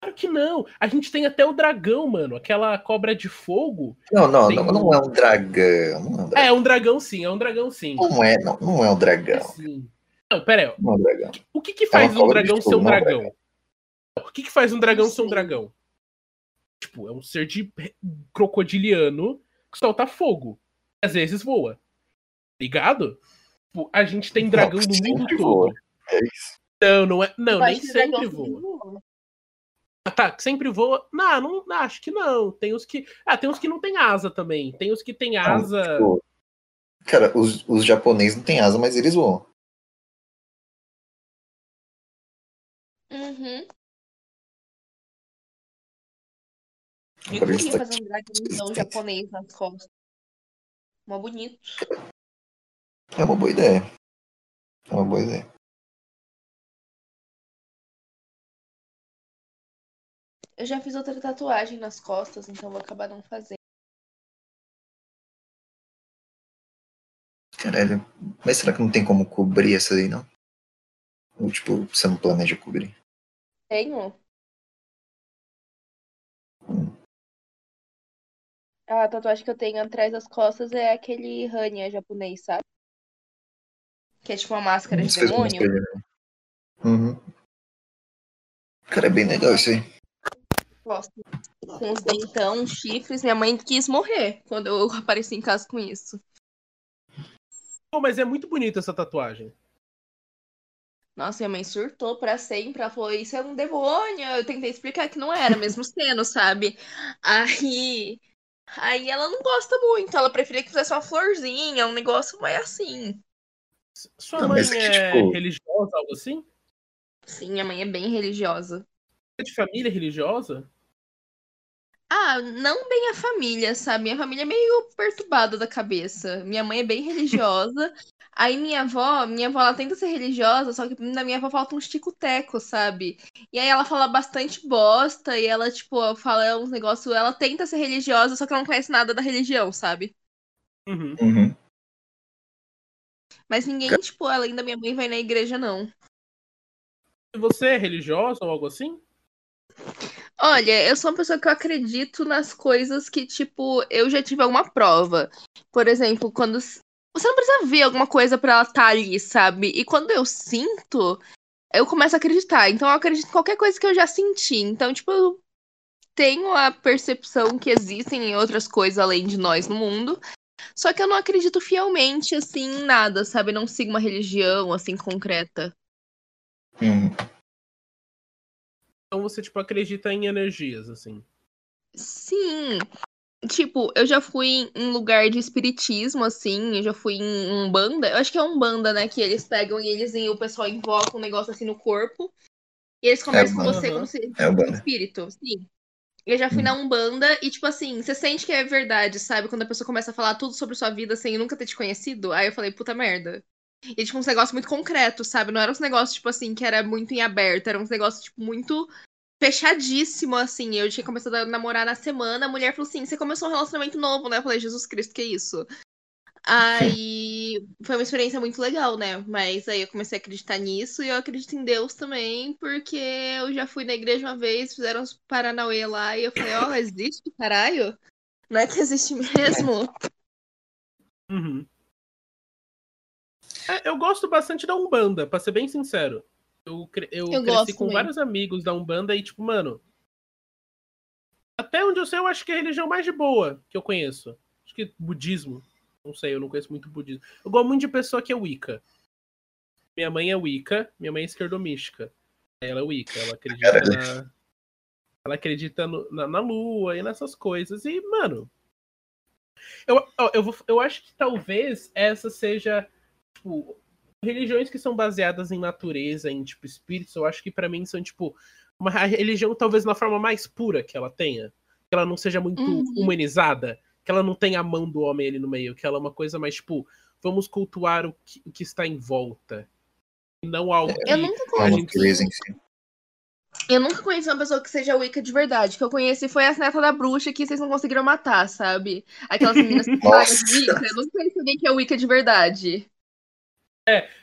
Claro que não. A gente tem até o dragão, mano. Aquela cobra de fogo. Não, não, não, um- não é um dragão. Não é um dragão. É, um dragão sim, é um dragão sim. Não é, não, não é um É dragão. sim. Não, pera aí. Não é um dragão. O que que faz uma um dragão ser um é um dragão? O que que faz um dragão ser um dragão? Tipo, é um ser de crocodiliano que solta fogo. Às vezes voa. Ligado? Tipo, a gente tem Não, dragão no [LAUGHS] sempre mundo voa. todo. É isso. Não, não é. Não, Eu nem sempre voa. voa. Ah, tá, que sempre voa. Não, não, não, acho que não. Tem os que. Ah, tem os que não tem asa também. Tem os que tem asa. tipo, cara, os, os japoneses não têm asa, mas eles voam. Uhum. Eu queria tá- fazer um dragãozão japonês nas costas. Mó bonito. É uma boa ideia. É uma boa ideia. Eu já fiz outra tatuagem nas costas, então vou acabar não fazendo. Caralho. Mas será que não tem como cobrir essa aí, não? Ou, tipo, você não planeja cobrir? Tenho? A tatuagem que eu tenho atrás das costas é aquele Hanya japonês, sabe? Que é tipo uma máscara de demônio. máscara de- Uhum. Cara, é bem legal isso aí. Gosto. Com os dentão, chifres. Minha mãe quis morrer quando eu [LAUGHS] apareci em casa com isso. Pô, mas é muito bonita essa tatuagem. Nossa, minha mãe surtou pra sempre. Ela falou: Isso é um demônio. Eu tentei explicar que não era, mesmo sendo, sabe? Aí. Aí ela não gosta muito. Ela preferia que fizesse uma florzinha, um negócio mais assim. Sua Não, mãe que, é tipo- religiosa, algo assim? Sim, minha mãe é bem religiosa. É de família religiosa? Ah, não bem a família, sabe? Minha família é meio perturbada da cabeça. Minha mãe é bem religiosa. [LAUGHS] Aí minha avó, minha avó, ela tenta ser religiosa, só que na minha avó falta uns tico-teco, sabe? E aí ela fala bastante bosta e ela, tipo, fala uns negócios. Ela tenta ser religiosa, só que ela não conhece nada da religião, sabe? Uhum. Uhum. Mas ninguém, tipo, além da minha mãe, vai na igreja, não. Você é religiosa ou algo assim? Olha, eu sou uma pessoa que eu acredito nas coisas que, tipo, eu já tive alguma prova. Por exemplo, quando. Você não precisa ver alguma coisa pra ela estar ali, sabe? E quando eu sinto, eu começo a acreditar. Então eu acredito em qualquer coisa que eu já senti. Então, tipo, eu tenho a percepção que existem outras coisas além de nós no mundo. Só que eu não acredito fielmente, assim, em nada, sabe? Não sigo uma religião, assim, concreta. Uhum. Então você, tipo, acredita em energias, assim. Sim. Tipo, eu já fui em lugar de espiritismo, assim, eu já fui em Umbanda. Eu acho que é Umbanda, né? Que eles pegam e eles e o pessoal invoca um negócio assim no corpo. E eles conversam com Umbanda. você como se É um Umbanda. espírito. Sim. Eu já fui Hum. na Umbanda e, tipo assim, você sente que é verdade, sabe? Quando a pessoa começa a falar tudo sobre sua vida sem nunca ter te conhecido. Aí eu falei, puta merda. E, tipo, uns negócios muito concretos, sabe? Não eram uns negócios, tipo assim, que era muito em aberto. Eram uns negócios, tipo, muito fechadíssimo, assim. Eu tinha começado a namorar na semana, a mulher falou assim: você começou um relacionamento novo, né? Eu falei, Jesus Cristo, que isso? Aí [LAUGHS] foi uma experiência muito legal, né? Mas aí eu comecei a acreditar nisso e eu acredito em Deus também, porque eu já fui na igreja uma vez, fizeram uns Paranauê lá e eu falei, ó, existe, caralho? Não é que existe mesmo? [LAUGHS] Uhum. É, eu gosto bastante da Umbanda, pra ser bem sincero. Eu, cre- eu, Eu cresci com também. vários amigos da Umbanda e, tipo, mano. Até onde eu sei, eu acho que é a religião mais de boa que eu conheço. Acho que budismo. Não sei, eu não conheço muito budismo. Eu gosto muito de pessoa que é Wicca. Minha mãe é Wicca, minha mãe é esquerdomística. Ela é Wicca, ela acredita Caralho. na. Ela acredita no- na, na lua e nessas coisas. E, mano. Eu, eu, vou, eu acho que talvez essa seja. Tipo, religiões que são baseadas em natureza, em tipo espíritos, eu acho que pra mim são tipo uma religião talvez na forma mais pura que ela tenha, que ela não seja muito Uhum. humanizada, que ela não tenha a mão do homem ali no meio, que ela é uma coisa mais tipo vamos cultuar o que, o que está em volta, e não algo que Eu nunca Com a gente natureza em si. Eu nunca conheci uma pessoa que seja Wicca de verdade. O que eu conheci foi as netas da bruxa que vocês não conseguiram matar, sabe? Aquelas meninas que [LAUGHS] falam Wicca. Eu nunca conheci alguém que é Wicca de verdade.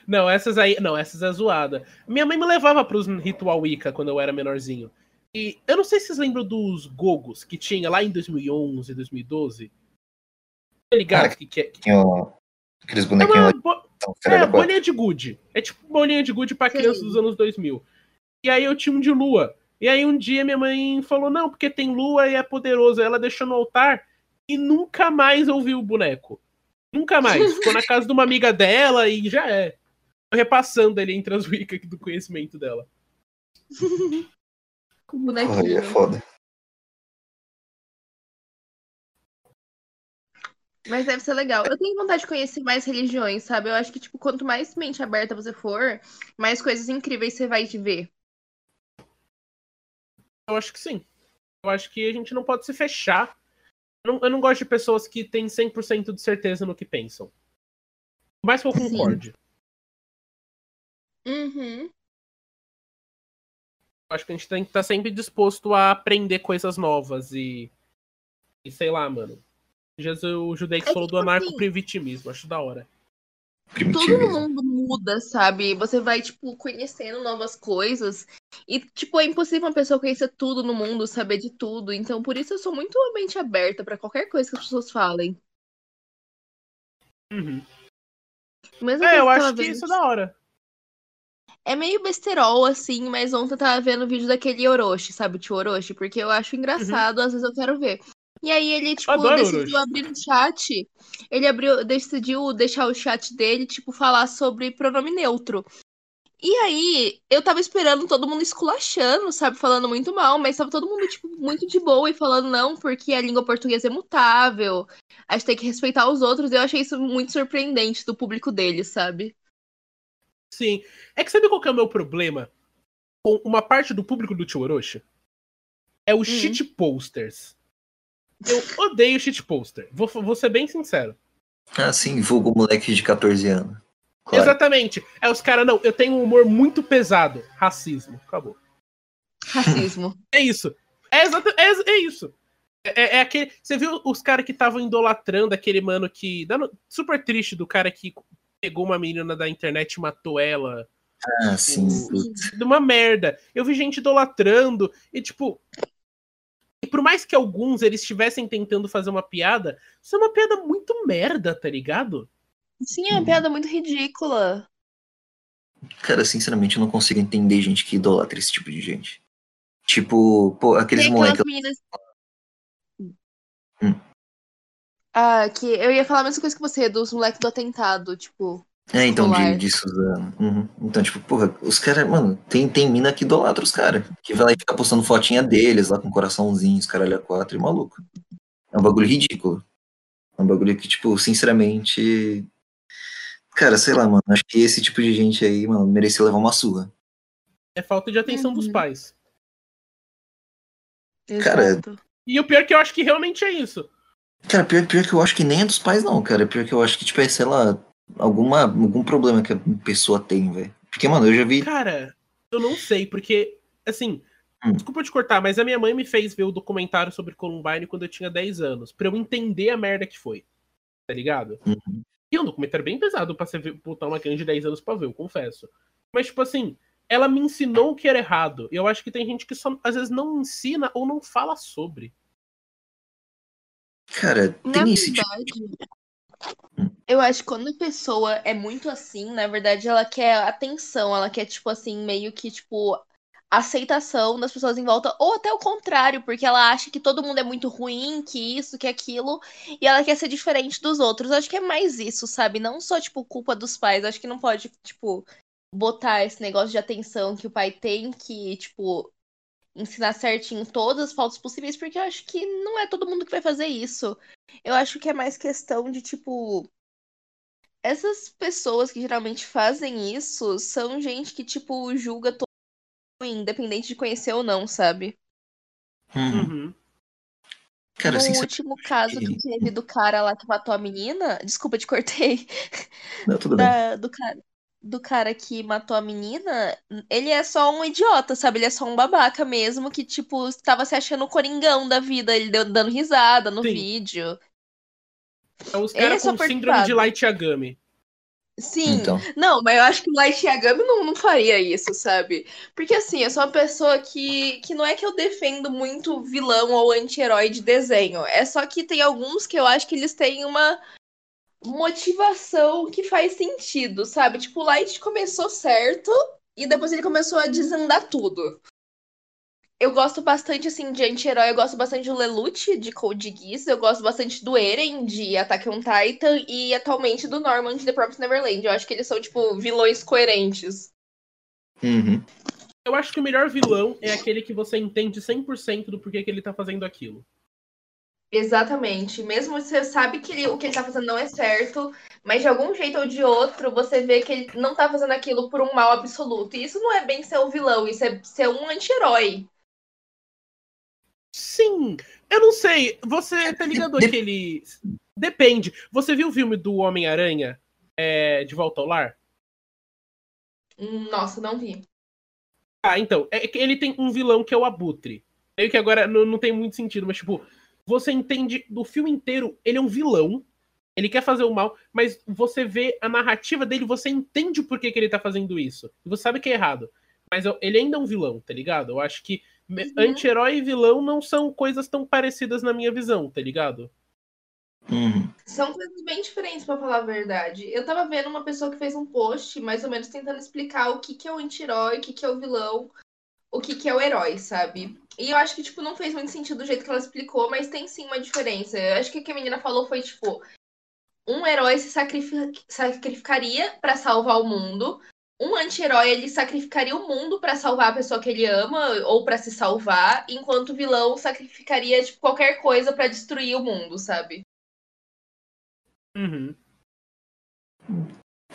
Não, essas aí. Não, essas é zoada. Minha mãe me levava pros ritual Wicca quando eu era menorzinho. E eu não sei se vocês lembram dos Gogos que tinha lá em 2011, 2012. Tá ligado? Ah, que, que, que Tinha o- aqueles é bonequinhos uma lá bo- é, bolinha de gude. É tipo bolinha de gude pra Sim. crianças dos anos 2000. E aí eu tinha um de lua. E aí um dia minha mãe falou: não, porque tem lua e é poderoso. Aí ela deixou no altar e nunca mais ouviu o boneco. Nunca mais. Ficou na casa de uma amiga dela e já é. Tô repassando ele entre as Wicca do conhecimento dela. [LAUGHS] Com aí é foda. Mas deve ser legal. Eu tenho vontade de conhecer mais religiões, sabe? Eu acho que, tipo, quanto mais mente aberta você for, mais coisas incríveis você vai te ver. Eu acho que sim. Eu acho que a gente não pode se fechar. Eu não, eu não gosto de pessoas que têm 100% de certeza no que pensam. Mais que eu concorde. Uhum. Acho que a gente tem que estar sempre disposto a aprender coisas novas e. E sei lá, mano. Jesus, o judeu que É falou do tipo assim- anarco-primitivismo, acho da hora. Primitivismo. mundo muda, sabe? Você vai, tipo, conhecendo novas coisas. E, tipo, é impossível uma pessoa conhecer tudo no mundo, saber de tudo. Então, por isso eu sou muito mente aberta pra qualquer coisa que as pessoas falem. Uhum. Mesma É, eu acho tava que vendo- isso é da hora. É meio besterol, assim, mas ontem eu tava vendo o vídeo daquele Orochi, sabe, o tio Orochi? Porque eu acho engraçado, às vezes eu quero ver. E aí ele, tipo, adoro decidiu Orochi. abrir o chat. Ele abriu, decidiu deixar o chat dele, tipo, falar sobre pronome neutro. E aí, eu tava esperando todo mundo esculachando, sabe, falando muito mal, mas tava todo mundo, tipo, muito de boa e falando não, porque a língua portuguesa é mutável, a gente tem que respeitar os outros. Eu achei isso muito surpreendente do público dele, sabe? Sim. É que sabe qual que é o meu problema com uma parte do público do Tio Orochi? É Hum. os shit posters. Eu odeio shit poster. Vou, vou ser bem sincero. Ah, sim, vulgo moleque de 14 anos. Claro. Exatamente. É os caras, não, eu tenho um humor muito pesado. Racismo. Acabou. Racismo. [LAUGHS] É isso. É, exata, é, é isso. É, é- é aquele. Você viu os caras que estavam idolatrando aquele mano que. dando- super triste do cara que pegou uma menina da internet e matou ela. Ah, sim. o- putz. De uma merda. Eu vi gente idolatrando. E tipo. E por mais que alguns eles estivessem tentando fazer uma piada, isso é uma piada muito merda, tá ligado? Sim, é uma piada muito ridícula. Cara, sinceramente, eu não consigo entender gente que idolatra esse tipo de gente. Tipo, pô, aqueles moleques. meninas. Hum. Ah, que eu ia falar a mesma coisa que você, dos moleques do atentado, tipo. É, então, de, de Suzano. Uhum. Então, tipo, porra, os caras, mano, tem, tem mina que idolatra os caras. Que vai lá e fica postando fotinha deles lá com coraçãozinhos, caralho a quatro, e maluco. É um bagulho ridículo. É um bagulho que, tipo, sinceramente. Cara, sei lá, mano, acho que esse tipo de gente aí, mano, merecia levar uma surra. É falta de atenção dos Uhum. pais. Cara, Exato. E o pior é que eu acho que realmente é isso. Cara, pior, pior que eu acho que nem é dos pais, não, cara. Pior que eu acho que, tipo, é, sei lá, alguma, algum problema que a pessoa tem, velho. Porque, mano, eu já vi. Cara, eu não sei, porque, assim, Hum. desculpa te cortar, mas a minha mãe me fez ver o documentário sobre Columbine quando eu tinha 10 anos, pra eu entender a merda que foi. Tá ligado? Uhum. E é um documentário bem pesado pra você botar uma criança de 10 anos pra ver, eu confesso. Mas, tipo assim, ela me ensinou o que era errado. E eu acho que tem gente que só, às vezes, não ensina ou não fala sobre. Cara, Na tem esse tipo. Eu acho que quando a pessoa é muito assim, na verdade, ela quer atenção, ela quer, tipo assim, meio que, tipo, aceitação das pessoas em volta, ou até o contrário, porque ela acha que todo mundo é muito ruim, que isso, que aquilo, e ela quer ser diferente dos outros. Acho que é mais isso, sabe? Não só, tipo, culpa dos pais. Acho que não pode, tipo, botar esse negócio de atenção que o pai tem que, tipo, ensinar certinho todas as faltas possíveis, porque eu acho que não é todo mundo que vai fazer isso. Eu acho que é mais questão de, tipo. Essas pessoas que geralmente fazem isso são gente que, tipo, julga independente de conhecer ou não, sabe? Uhum. Uhum. Cara, no assim, último caso que teve do cara lá que matou a menina. Desculpa, te cortei. não, tudo bem. Da- do, cara, do cara que matou a menina, ele é só um idiota, sabe? Ele é só um babaca mesmo, que, tipo, tava se achando o coringão da vida. Ele deu dando risada no Sim. vídeo. É os Ele é caras com síndrome de. Light Yagami. Sim. Então. Não, mas eu acho que o Light Yagami não, não faria isso, sabe? Porque assim, eu sou uma pessoa que, que não é que eu defendo muito vilão ou anti-herói de desenho. É só que tem alguns que eu acho que eles têm uma motivação que faz sentido, sabe? Tipo, o Light começou certo e depois ele começou a desandar tudo. Eu gosto bastante, assim, de anti-herói. Eu gosto bastante do Lelouch, de Code Geass. Eu gosto bastante do Eren, de Attack on Titan. E, atualmente, do Norman, de The Promised Neverland. Eu acho que eles são, tipo, vilões coerentes. Uhum. Eu acho que o melhor vilão é aquele que você entende 100% do porquê que ele tá fazendo aquilo. Exatamente. Mesmo você sabe que ele- o que ele tá fazendo não é certo, mas de algum jeito ou de outro, você vê que ele não tá fazendo aquilo por um mal absoluto. E isso não é bem ser um vilão, isso é ser um anti-herói. Sim, eu não sei. Você tá ligado De- aquele. Depende. Você viu o filme do Homem-Aranha é, de Volta ao Lar? Nossa, não vi. Ah, então. É que ele tem um vilão que é o Abutre. Meio que agora não, não tem muito sentido, mas tipo, você entende do filme inteiro, ele é um vilão. Ele quer fazer o mal, mas você vê a narrativa dele, você entende o porquê que ele tá fazendo isso. E você sabe que é errado. Mas eu- ele ainda é um vilão, tá ligado? Eu acho que. Anti-herói e vilão não são coisas tão parecidas na minha visão, tá ligado? Uhum. São coisas bem diferentes, pra falar a verdade. Eu tava vendo uma pessoa que fez um post, mais ou menos tentando explicar o que, que é o anti-herói, o que, que é o vilão, o que, que é o herói, sabe? E eu acho que, tipo, não fez muito sentido do jeito que ela explicou, mas tem sim uma diferença. Eu acho que o que a menina falou foi, tipo, um herói se sacrifi- sacrificaria pra salvar o mundo. Um anti-herói, ele sacrificaria o mundo pra salvar a pessoa que ele ama ou pra se salvar, enquanto o vilão sacrificaria, tipo, qualquer coisa pra destruir o mundo, sabe? Uhum.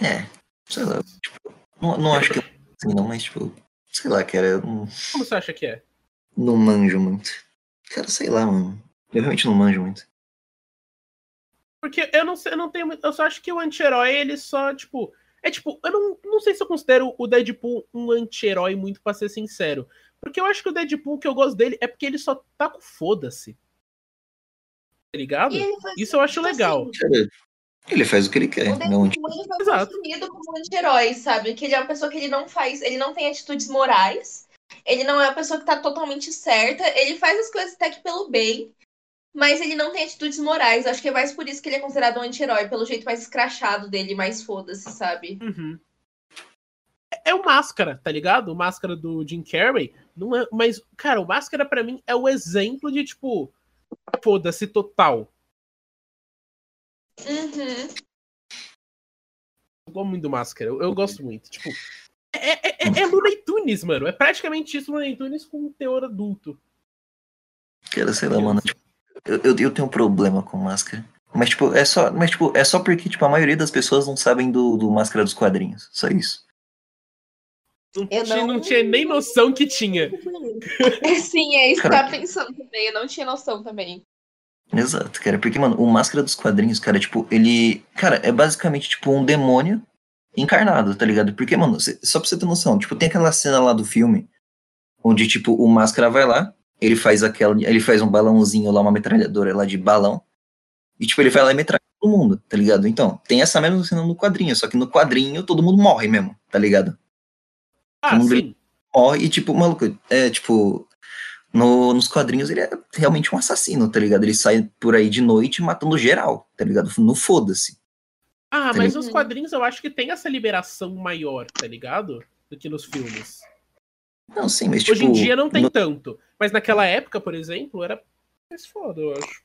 É, sei lá, tipo, não, não acho que é assim não, mas tipo, sei lá, cara, eu não, Como você acha que é? não manjo muito. Cara, sei lá, mano. Eu realmente não manjo muito. Porque eu não sei, eu não tenho muito. Eu só acho que o anti-herói, ele só, tipo. É tipo, eu não, não sei se eu considero o Deadpool um anti-herói muito, pra ser sincero. Porque eu acho que o Deadpool, que eu gosto dele, é porque ele só tá com foda-se. Tá ligado? Ele Isso eu acho legal. assim, ele faz o que ele quer, O não Deadpool ele foi Exato. construído como um anti-herói, sabe? Que ele é uma pessoa que ele não faz, ele não tem atitudes morais, ele não é uma pessoa que tá totalmente certa, ele faz as coisas até que pelo bem, mas ele não tem atitudes morais. Acho que é mais por isso que ele é considerado um anti-herói, pelo jeito mais escrachado dele, mais foda-se, sabe? Uhum. É- É o Máscara, tá ligado? O Máscara do Jim Carrey. Não é, mas, cara, o Máscara pra mim é o exemplo de, tipo, foda-se total. Uhum. Eu gosto muito do Máscara. Eu, eu gosto muito. Tipo, é, é, é, é Looney Tunes, mano. É praticamente isso, Looney Tunes com um teor adulto. Cara, sei lá, mano. tipo, eu, eu, eu tenho um problema com máscara. Mas, tipo, é só, mas, tipo, é só porque, tipo, a maioria das pessoas não sabem do, do máscara dos quadrinhos. Só isso. Não, Eu tinha, não- não tinha nem noção que tinha. [LAUGHS] Sim, é isso que eu tava pensando também. Eu não tinha noção também. Exato, cara. Porque, mano, o máscara dos quadrinhos, cara, tipo, ele. Cara, é basicamente, tipo, um demônio encarnado, tá ligado? Porque, mano, cê- só pra você ter noção, tipo, tem aquela cena lá do filme onde, tipo, o máscara vai lá, ele faz aquela. Ele faz um balãozinho lá, uma metralhadora lá de balão. E, tipo, ele vai lá e metralha todo mundo, tá ligado? Então, tem essa mesma cena no quadrinho, só que no quadrinho todo mundo morre mesmo, tá ligado? Ah, sim. morre e, tipo, maluco, é tipo. No, nos quadrinhos ele é realmente um assassino, tá ligado? Ele sai por aí de noite matando geral, tá ligado? No foda-se. Ah, Tá mas ligado? nos quadrinhos eu acho que tem essa liberação maior, tá ligado? Do que nos filmes. Não, sim, mas tipo. Hoje em dia não tem no- tanto. Mas naquela época, por exemplo, era mais foda, eu acho.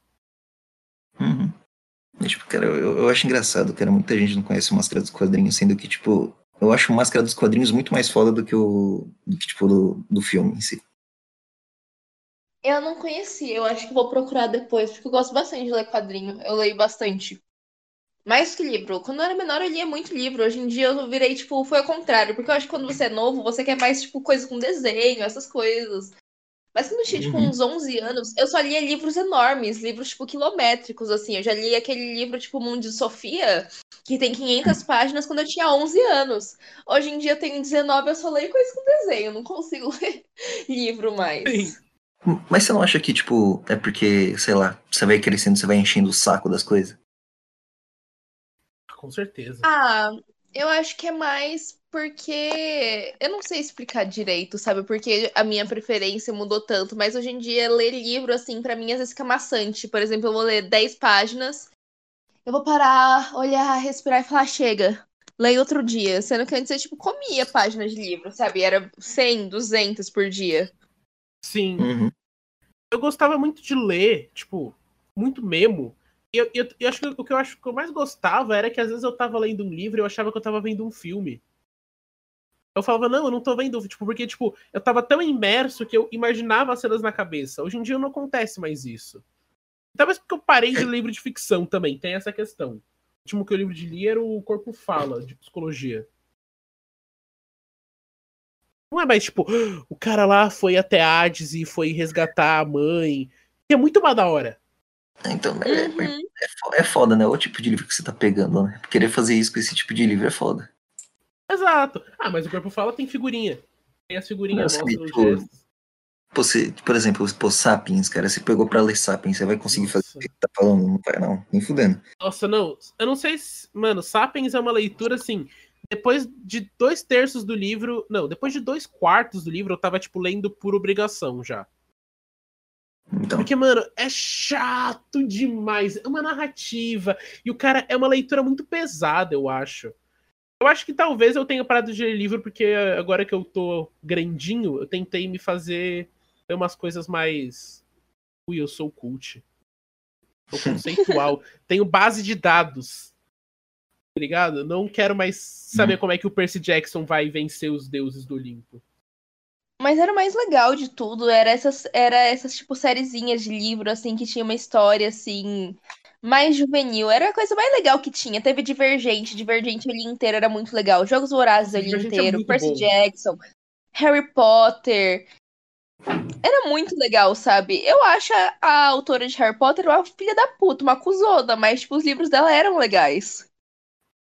Uhum. Mas, tipo, cara, eu, eu acho engraçado, cara. Muita gente não conhece o Máscara dos Quadrinhos, sendo que, tipo, eu acho o Máscara dos Quadrinhos muito mais foda do que o. do que, tipo, do, do filme em si. Eu não conheci, eu acho que vou procurar depois, porque eu gosto bastante de ler quadrinho. Eu leio bastante. Mais que livro. Quando eu era menor, eu lia muito livro. Hoje em dia eu virei, tipo, foi ao contrário. Porque eu acho que quando você é novo, você quer mais, tipo, coisa com desenho, essas coisas. Mas quando eu tinha, tipo, Uhum. uns 11 anos, eu só lia livros enormes, livros, tipo, quilométricos, assim. Eu já li aquele livro, tipo, Mundo de Sofia, que tem 500 [LAUGHS] páginas quando eu tinha 11 anos. Hoje em dia eu tenho 19, eu só leio coisa com desenho. Não consigo [LAUGHS] ler livro mais. Sim. Mas você não acha que, tipo, é porque, sei lá, você vai crescendo, você vai enchendo o saco das coisas? Com certeza. Ah, eu acho que é mais porque eu não sei explicar direito, sabe? Porque a minha preferência mudou tanto, mas hoje em dia ler livro assim pra mim às vezes fica maçante. Por exemplo, eu vou ler 10 páginas, eu vou parar, olhar, respirar e falar chega. Leio outro dia, sendo que antes eu tipo comia páginas de livro, sabe? Era 100, 200 por dia. Sim. Uhum. Eu gostava muito de ler, tipo, muito memo. E eu, eu, eu acho que o que eu acho que eu mais gostava era que às vezes eu tava lendo um livro e eu achava que eu tava vendo um filme. Eu falava, não, eu não tô vendo, tipo, porque, tipo, eu tava tão imerso que eu imaginava as cenas na cabeça. Hoje em dia não acontece mais isso. Talvez porque eu parei de ler livro de ficção também, tem essa questão. O último que eu livro de li era o Corpo Fala, de psicologia. Não é mais tipo, [GASPS] o cara lá foi até Hades e foi resgatar a mãe. Que é muito mais da hora. Então, é, Uhum. é é foda, né? O tipo de livro que você tá pegando, né? Querer fazer isso com esse tipo de livro é foda. Exato. Ah, mas o Corpo Fala tem figurinha. Tem as figurinhas, os tipo, você, por exemplo, pô, Sapiens, cara, você pegou pra ler Sapiens, você vai conseguir fazer Nossa. o que você tá falando? Não vai, não. Nem fudendo. Nossa, não. Eu não sei se. Mano, Sapiens é uma leitura assim. Depois de dois terços do livro. Não, depois de dois quartos do livro, eu tava, tipo, lendo por obrigação já. Então, Porque, mano, é chato demais. É uma narrativa. E o cara é uma leitura muito pesada, eu acho. Eu acho que talvez eu tenha parado de ler livro, porque agora que eu tô grandinho, eu tentei me fazer ler umas coisas mais. Ui, eu sou cult. Sou [LAUGHS] conceitual. Tenho base de dados. Tá ligado? Não quero mais saber como é que o Percy Jackson vai vencer os deuses do Olimpo. Mas era o mais legal de tudo, era essas, era essas tipo sériezinhas de livro assim que tinha uma história assim mais juvenil. Era a coisa mais legal que tinha. Teve Divergente, Divergente eu li inteiro, era muito legal. Jogos Vorazes eu li Divergente é inteiro, muito Percy bom. Jackson, Harry Potter. Era muito legal, sabe? Eu acho a, a autora de Harry Potter uma filha da puta, uma cuzona, mas tipo os livros dela eram legais.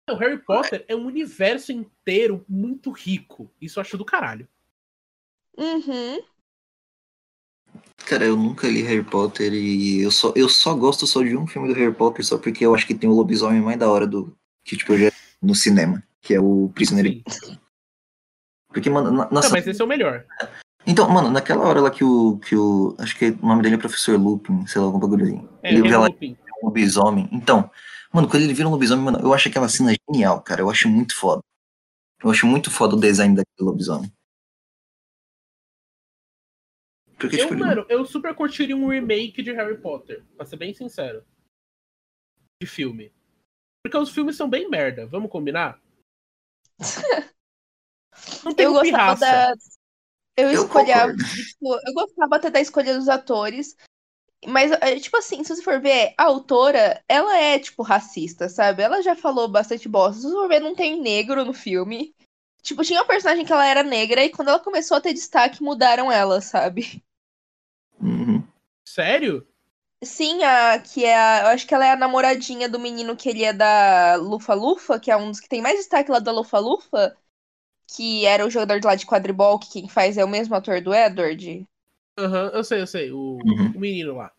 O Harry Potter é um universo inteiro muito rico. Isso eu acho do caralho. Uhum. cara, eu nunca li Harry Potter e eu só, eu só gosto só de um filme do Harry Potter, só porque eu acho que tem o lobisomem mais da hora do. Que, tipo, eu já no cinema, que é o Prisioneiro. Sim. Porque, mano, na, Não, nossa, mas esse é o melhor. Então, mano, naquela hora lá que o. Que o acho que o nome dele é Professor Lupin, sei lá, algum bagulhozinho. É, ele vira lá Lupin. um lobisomem. Então, mano, quando ele vira um lobisomem, mano, eu acho aquela cena genial, cara. Eu acho muito foda. Eu acho muito foda o design daquele lobisomem. Porque, Eu, tipo, ele- mano, eu super curtiria um remake de Harry Potter, pra ser bem sincero. De filme. Porque os filmes são bem merda, vamos combinar? [LAUGHS] Não tem Eu um gostava pirraça. da. Eu Eu escolhia. tipo, eu gostava até da escolha dos atores. Mas, é, tipo assim, se você for ver, a autora, ela é, tipo, racista, sabe? Ela já falou bastante bosta. Se você for ver, não tem negro no filme. Tipo, tinha uma personagem que ela era negra e quando ela começou a ter destaque, mudaram ela, sabe? Uhum. Sério? Sim, a que é a, eu acho que ela é a namoradinha do menino que ele é da Lufa Lufa, que é um dos que tem mais destaque lá da Lufa Lufa, que era o jogador de lá de quadribol, que quem faz é o mesmo ator do Edward. Aham, eu sei, eu sei. O, Uhum. o menino lá.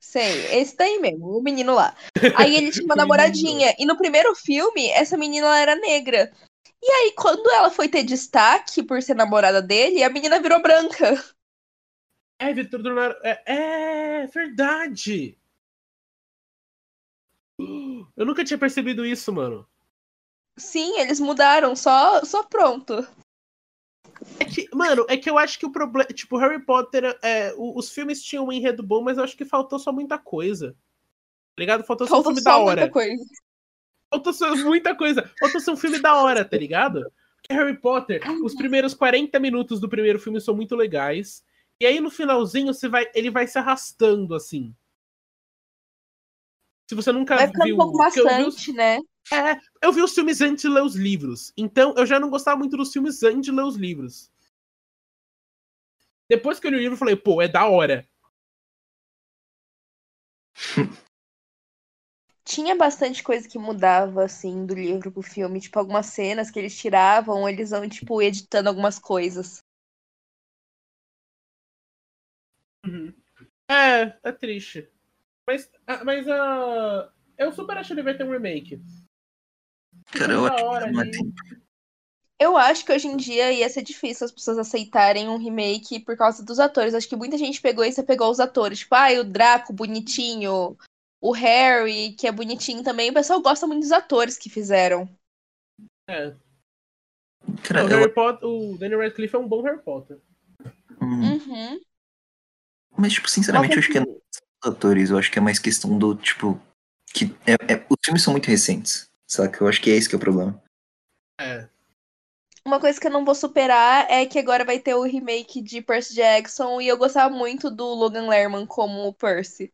Sei, esse daí mesmo, o menino lá. Aí ele tinha uma [LAUGHS] namoradinha, e no primeiro filme, essa menina era negra. E aí, quando ela foi ter destaque por ser namorada dele, a menina virou branca. É, Vitor Donaro. É, é verdade! Eu nunca tinha percebido isso, mano. Sim, eles mudaram, só, só pronto. É que, mano, é que eu acho que o problema. Tipo, Harry Potter. É, os filmes tinham um enredo bom, mas eu acho que faltou só muita coisa. Tá ligado? Faltou, só um filme da hora. Coisa. Faltou só muita coisa. Faltou ser um filme da hora, tá ligado? Porque Harry Potter, os primeiros 40 minutos do primeiro filme são muito legais. E aí no finalzinho você vai, ele vai se arrastando assim. Se você nunca vai viu. Um pouco bastante, eu vi, né? É, eu vi os filmes antes de ler os livros. Então eu já não gostava muito dos filmes antes de ler os livros. Depois que eu li o livro, eu falei, pô, é da hora. [LAUGHS] Tinha bastante coisa que mudava, assim, do livro pro filme. Tipo, algumas cenas que eles tiravam, eles vão, tipo, editando algumas coisas. Uhum. É, é triste. Mas, mas uh, eu super acho que ele vai ter um remake. Cara, eu acho que é tempo. Eu acho que hoje em dia ia ser difícil as pessoas aceitarem um remake por causa dos atores. Acho que muita gente pegou e você pegou os atores. Tipo, ah, o Draco, bonitinho. O Harry, que é bonitinho também. O pessoal gosta muito dos atores que fizeram. É. Cara, o, eu- Harry Potter, o Daniel Radcliffe é um bom Harry Potter. Hum, Uhum. Mas, tipo, sinceramente, eu acho que é dos atores. Eu acho que é mais questão do, tipo. que é- é- Os filmes são muito recentes. Saca? Eu acho que é esse que é o problema. É. Uma coisa que eu não vou superar é que agora vai ter o remake de Percy Jackson e eu gostava muito do Logan Lerman como o Percy.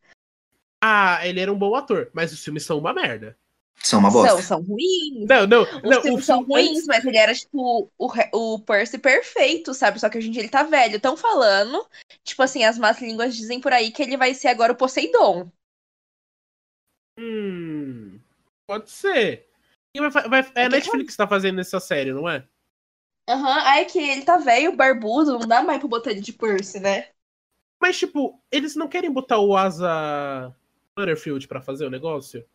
Ah, ele era um bom ator, mas os filmes são uma merda. São uma bosta. São, são ruins. Não, não, Os não. O filmes são filme ruins, antes- mas ele era, tipo, o, o Percy perfeito, sabe? Só que hoje em dia ele tá velho. Estão falando, tipo assim, as más línguas dizem por aí que ele vai ser agora o Poseidon. Hum, pode ser. E vai, vai- é É a Netflix que tá fazendo essa série, não é? Aham, aí é que ele tá velho, barbudo, não dá mais pra botar ele de Percy, né? Mas, tipo, eles não querem botar o Asa Butterfield pra fazer o negócio?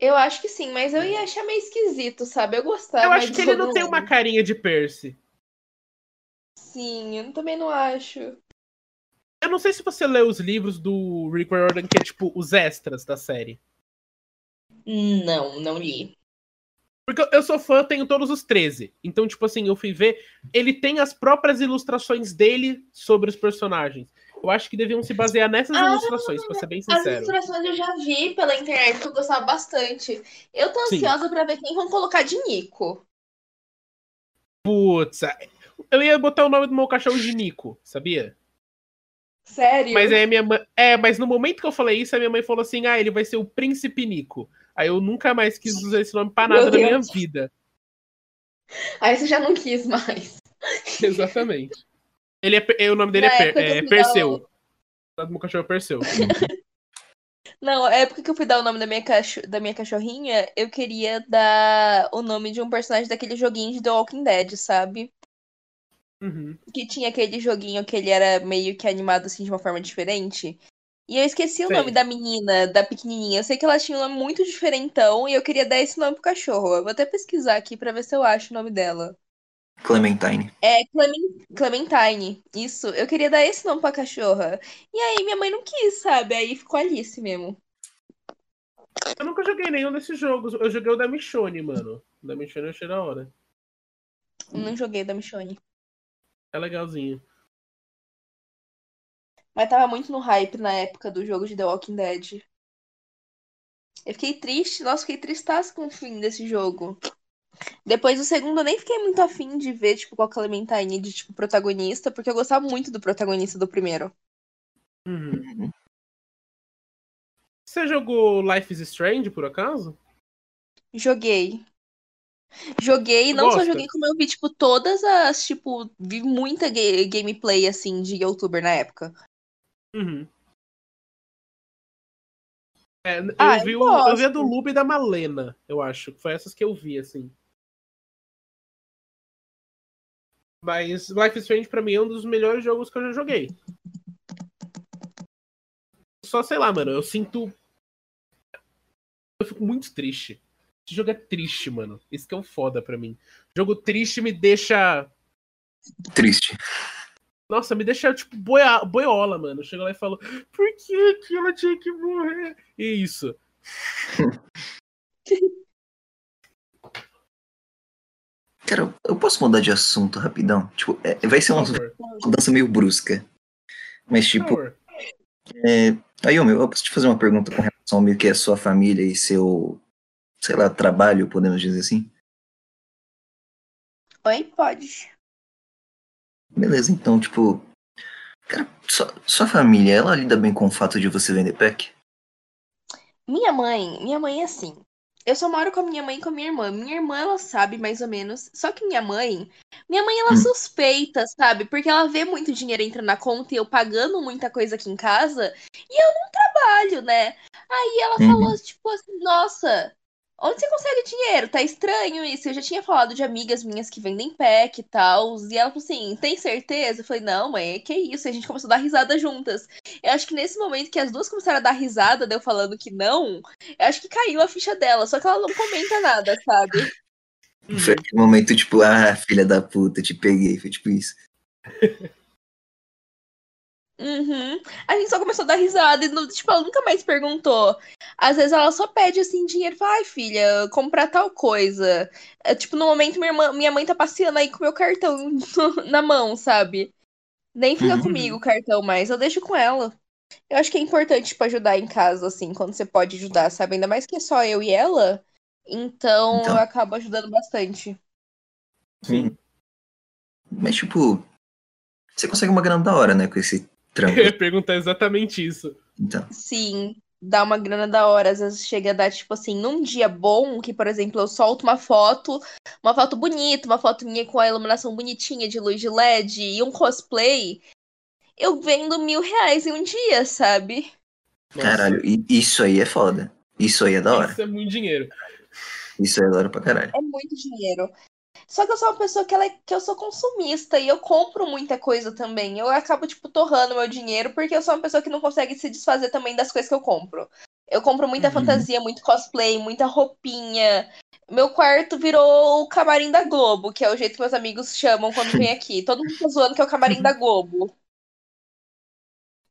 Eu acho que sim, mas eu ia achar meio esquisito, sabe? Eu gostava. Eu acho que ele não tem uma carinha de Percy. Sim, eu também não acho. Eu não sei se você leu os livros do Rick Riordan, que é tipo os extras da série. Não, não li. Porque eu- eu sou fã, tenho todos os 13. Então, tipo assim, eu fui ver. Ele tem as próprias ilustrações dele sobre os personagens. Eu acho que deviam se basear nessas Ah, ilustrações, pra ser bem As sincero. ilustrações eu já vi pela internet, que eu gostava bastante. Eu tô Sim. ansiosa pra ver quem vão colocar de Nico. Putz, eu ia botar o nome do meu cachorro de Nico, sabia? Sério? Mas aí a minha mãe. É, mas no momento que eu falei isso, a minha mãe falou assim: ah, ele vai ser o Príncipe Nico. Aí eu nunca mais quis usar esse nome pra nada na minha vida. Aí você já não quis mais. [LAUGHS] Exatamente. Ele é, é- o nome dele Na é, Per- é Perseu. dar O meu cachorro é Perseu. [LAUGHS] Não, a época que eu fui dar o nome da minha, cacho... da minha cachorrinha, eu queria dar o nome de um personagem daquele joguinho de The Walking Dead, sabe? Uhum. Que tinha aquele joguinho que ele era meio que animado assim de uma forma diferente. E eu esqueci o nome da menina, da pequenininha. Eu sei que ela tinha um nome muito diferentão e eu queria dar esse nome pro cachorro. Eu vou até pesquisar aqui pra ver se eu acho o nome dela. Clementine. É Clemen- Clementine. Isso. Eu queria dar esse nome pra cachorra. E aí minha mãe não quis, sabe? Aí ficou Alice mesmo. Eu nunca joguei nenhum desses jogos. Eu joguei o da Michonne, mano. O da Michonne eu achei da hora. Não joguei da Michonne. É legalzinho. Mas tava muito no hype na época do jogo de The Walking Dead. Eu fiquei triste, nossa, fiquei tristaço com o fim desse jogo. Depois do segundo, eu nem fiquei muito afim de ver, tipo, com a Clementine de, tipo, protagonista, porque eu gostava muito do protagonista do primeiro. Uhum. Você jogou Life is Strange, por acaso? Joguei. Joguei, não só Gosta? joguei, como eu vi, tipo, todas as, tipo, vi muita ga- gameplay, assim, de youtuber na época. Uhum. É, eu, Ah, eu vi o, eu vi a do Lube e da Malena, eu acho. Foi essas que eu vi, assim. Mas Life is Strange pra mim é um dos melhores jogos que eu já joguei. Só sei lá, mano, eu sinto. Eu fico muito triste. Esse jogo é triste, mano. Isso que é o foda pra mim. Jogo triste me deixa. Triste. Nossa, me deixa, tipo, boia, boiola, mano. Chegou lá e falou, por que, que ela tinha que morrer? E isso. [LAUGHS] Cara, eu posso mudar de assunto rapidão? Tipo, é, vai ser uma mudança meio brusca. Mas, tipo, é... aí, ô, meu, eu posso te fazer uma pergunta com relação ao meio que é a sua família e seu, sei lá, trabalho, podemos dizer assim? Oi, pode. Beleza, então, tipo, cara, sua, sua família, ela lida bem com o fato de você vender pack? Minha mãe, minha mãe é assim. Eu só moro com a minha mãe e com a minha irmã. Minha irmã, ela sabe mais ou menos. Só que minha mãe, minha mãe, ela Hum. suspeita, sabe? Porque ela vê muito dinheiro entrando na conta e eu pagando muita coisa aqui em casa e eu não trabalho, né? Aí ela Uhum. falou, tipo assim, nossa, onde você consegue dinheiro? Tá estranho isso. Eu já tinha falado de amigas minhas que vendem pack e tal. E ela falou assim: tem certeza? Eu falei, não, mãe, que isso? E a gente começou a dar risada juntas. Eu acho que nesse momento que as duas começaram a dar risada, deu falando que não, eu acho que caiu a ficha dela, só que ela não comenta nada, sabe? Foi aquele momento, tipo, ah, filha da puta, te peguei, foi tipo isso. Uhum. A gente só começou a dar risada e, tipo, ela nunca mais perguntou. Às vezes ela só pede, assim, dinheiro. Fala, ai, filha, comprar tal coisa. É, tipo, no momento minha, irmã, minha mãe tá passeando aí com meu cartão [LAUGHS] na mão, sabe? Nem fica Uhum. comigo o cartão mais, eu deixo com ela. Eu acho que é importante, tipo, ajudar em casa, assim, quando você pode ajudar, sabe? Ainda mais que é só eu e ela. Então, Então. eu acabo ajudando bastante. Sim. Mas, tipo, você consegue uma grana da hora, né, com esse trampo. Eu ia perguntar exatamente isso. Então, Sim, dá uma grana da hora. Às vezes chega a dar, tipo assim, num dia bom, que, por exemplo, eu solto uma foto, uma foto bonita, uma foto minha com a iluminação bonitinha de luz de LED e um cosplay, eu vendo mil reais em um dia, sabe? Caralho, isso aí é foda. Isso aí é da hora. Isso é muito dinheiro. Isso aí é da hora pra caralho. É muito dinheiro. Só que eu sou uma pessoa que, ela é- que eu sou consumista e eu compro muita coisa também. Eu acabo, tipo, torrando meu dinheiro porque eu sou uma pessoa que não consegue se desfazer também das coisas que eu compro. Eu compro muita Uhum. fantasia, muito cosplay, muita roupinha. Meu quarto virou o camarim da Globo, que é o jeito que meus amigos chamam quando vem aqui. Todo mundo tá zoando que é o camarim da Globo.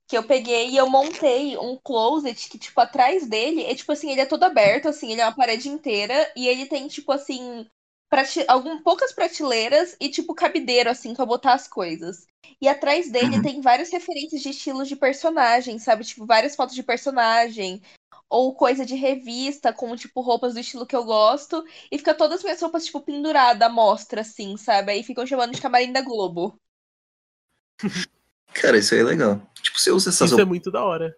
Que eu peguei e eu montei um closet que, tipo, atrás dele é tipo assim, ele é todo aberto, assim, ele é uma parede inteira, e ele tem, tipo assim, prate... algum, poucas prateleiras e, tipo, cabideiro, assim, pra botar as coisas. E atrás dele Uhum. tem várias referências de estilos de personagem, sabe? Tipo, várias fotos de personagem. Ou coisa de revista, com, tipo, roupas do estilo que eu gosto. E fica todas as minhas roupas, tipo, penduradas à mostra, assim, sabe? Aí ficam chamando de camarim da Globo. [LAUGHS] Cara, isso aí é legal. Tipo, você usa essas Isso é roupas. muito da hora.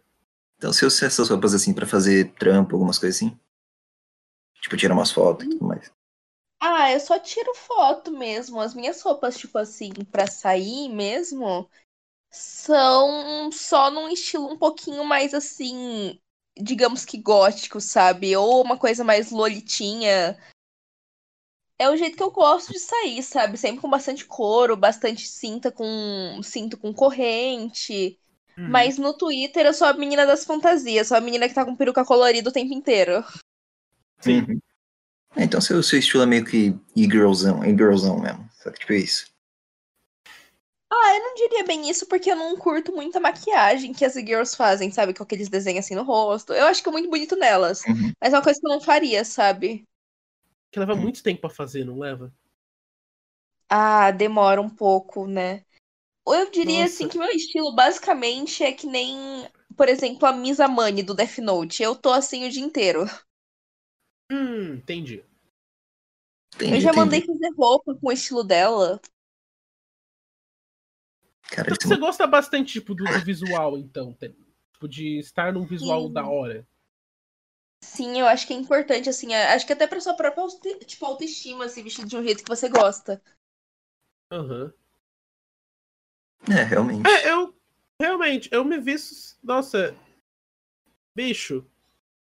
Então, você usa essas roupas assim pra fazer trampo, algumas coisas assim? Tipo, tirar umas fotos e tudo mais. Ah, eu só tiro foto mesmo. As minhas roupas, tipo assim, pra sair mesmo, são só num estilo um pouquinho mais assim, digamos que gótico, sabe? Ou uma coisa mais lolitinha. É o jeito que eu gosto de sair, sabe? Sempre com bastante couro, bastante cinta com cinto com corrente. Uhum. Mas no Twitter eu sou a menina das fantasias, sou a menina que tá com peruca colorida o tempo inteiro. Sim. [LAUGHS] Uhum. É, então, seu, seu estilo é meio que e-girlzão, e-girlzão mesmo. Só que, tipo, é isso. Ah, eu não diria bem isso porque eu não curto muita maquiagem que as girls fazem, sabe? Com aqueles desenhos assim no rosto. Eu acho que é muito bonito nelas. Uhum. Mas é uma coisa que eu não faria, sabe? Que leva muito tempo pra fazer, não leva? Ah, demora um pouco, né? Ou eu diria Nossa. assim que meu estilo basicamente é que nem, por exemplo, a Misa Mani do Death Note. Eu tô assim o dia inteiro. Hum, entendi. Entendi, eu já entendi. mandei fazer roupa com o estilo dela. Cara, Então isso você gosta bastante, tipo, do, do visual, então. Tipo, de estar num visual Sim. da hora. Sim, eu acho que é importante, assim. Acho que até pra sua própria tipo, autoestima, se vestir de um jeito que você gosta. Aham. é, realmente. É, eu. Realmente, eu me visto. Nossa. Bicho.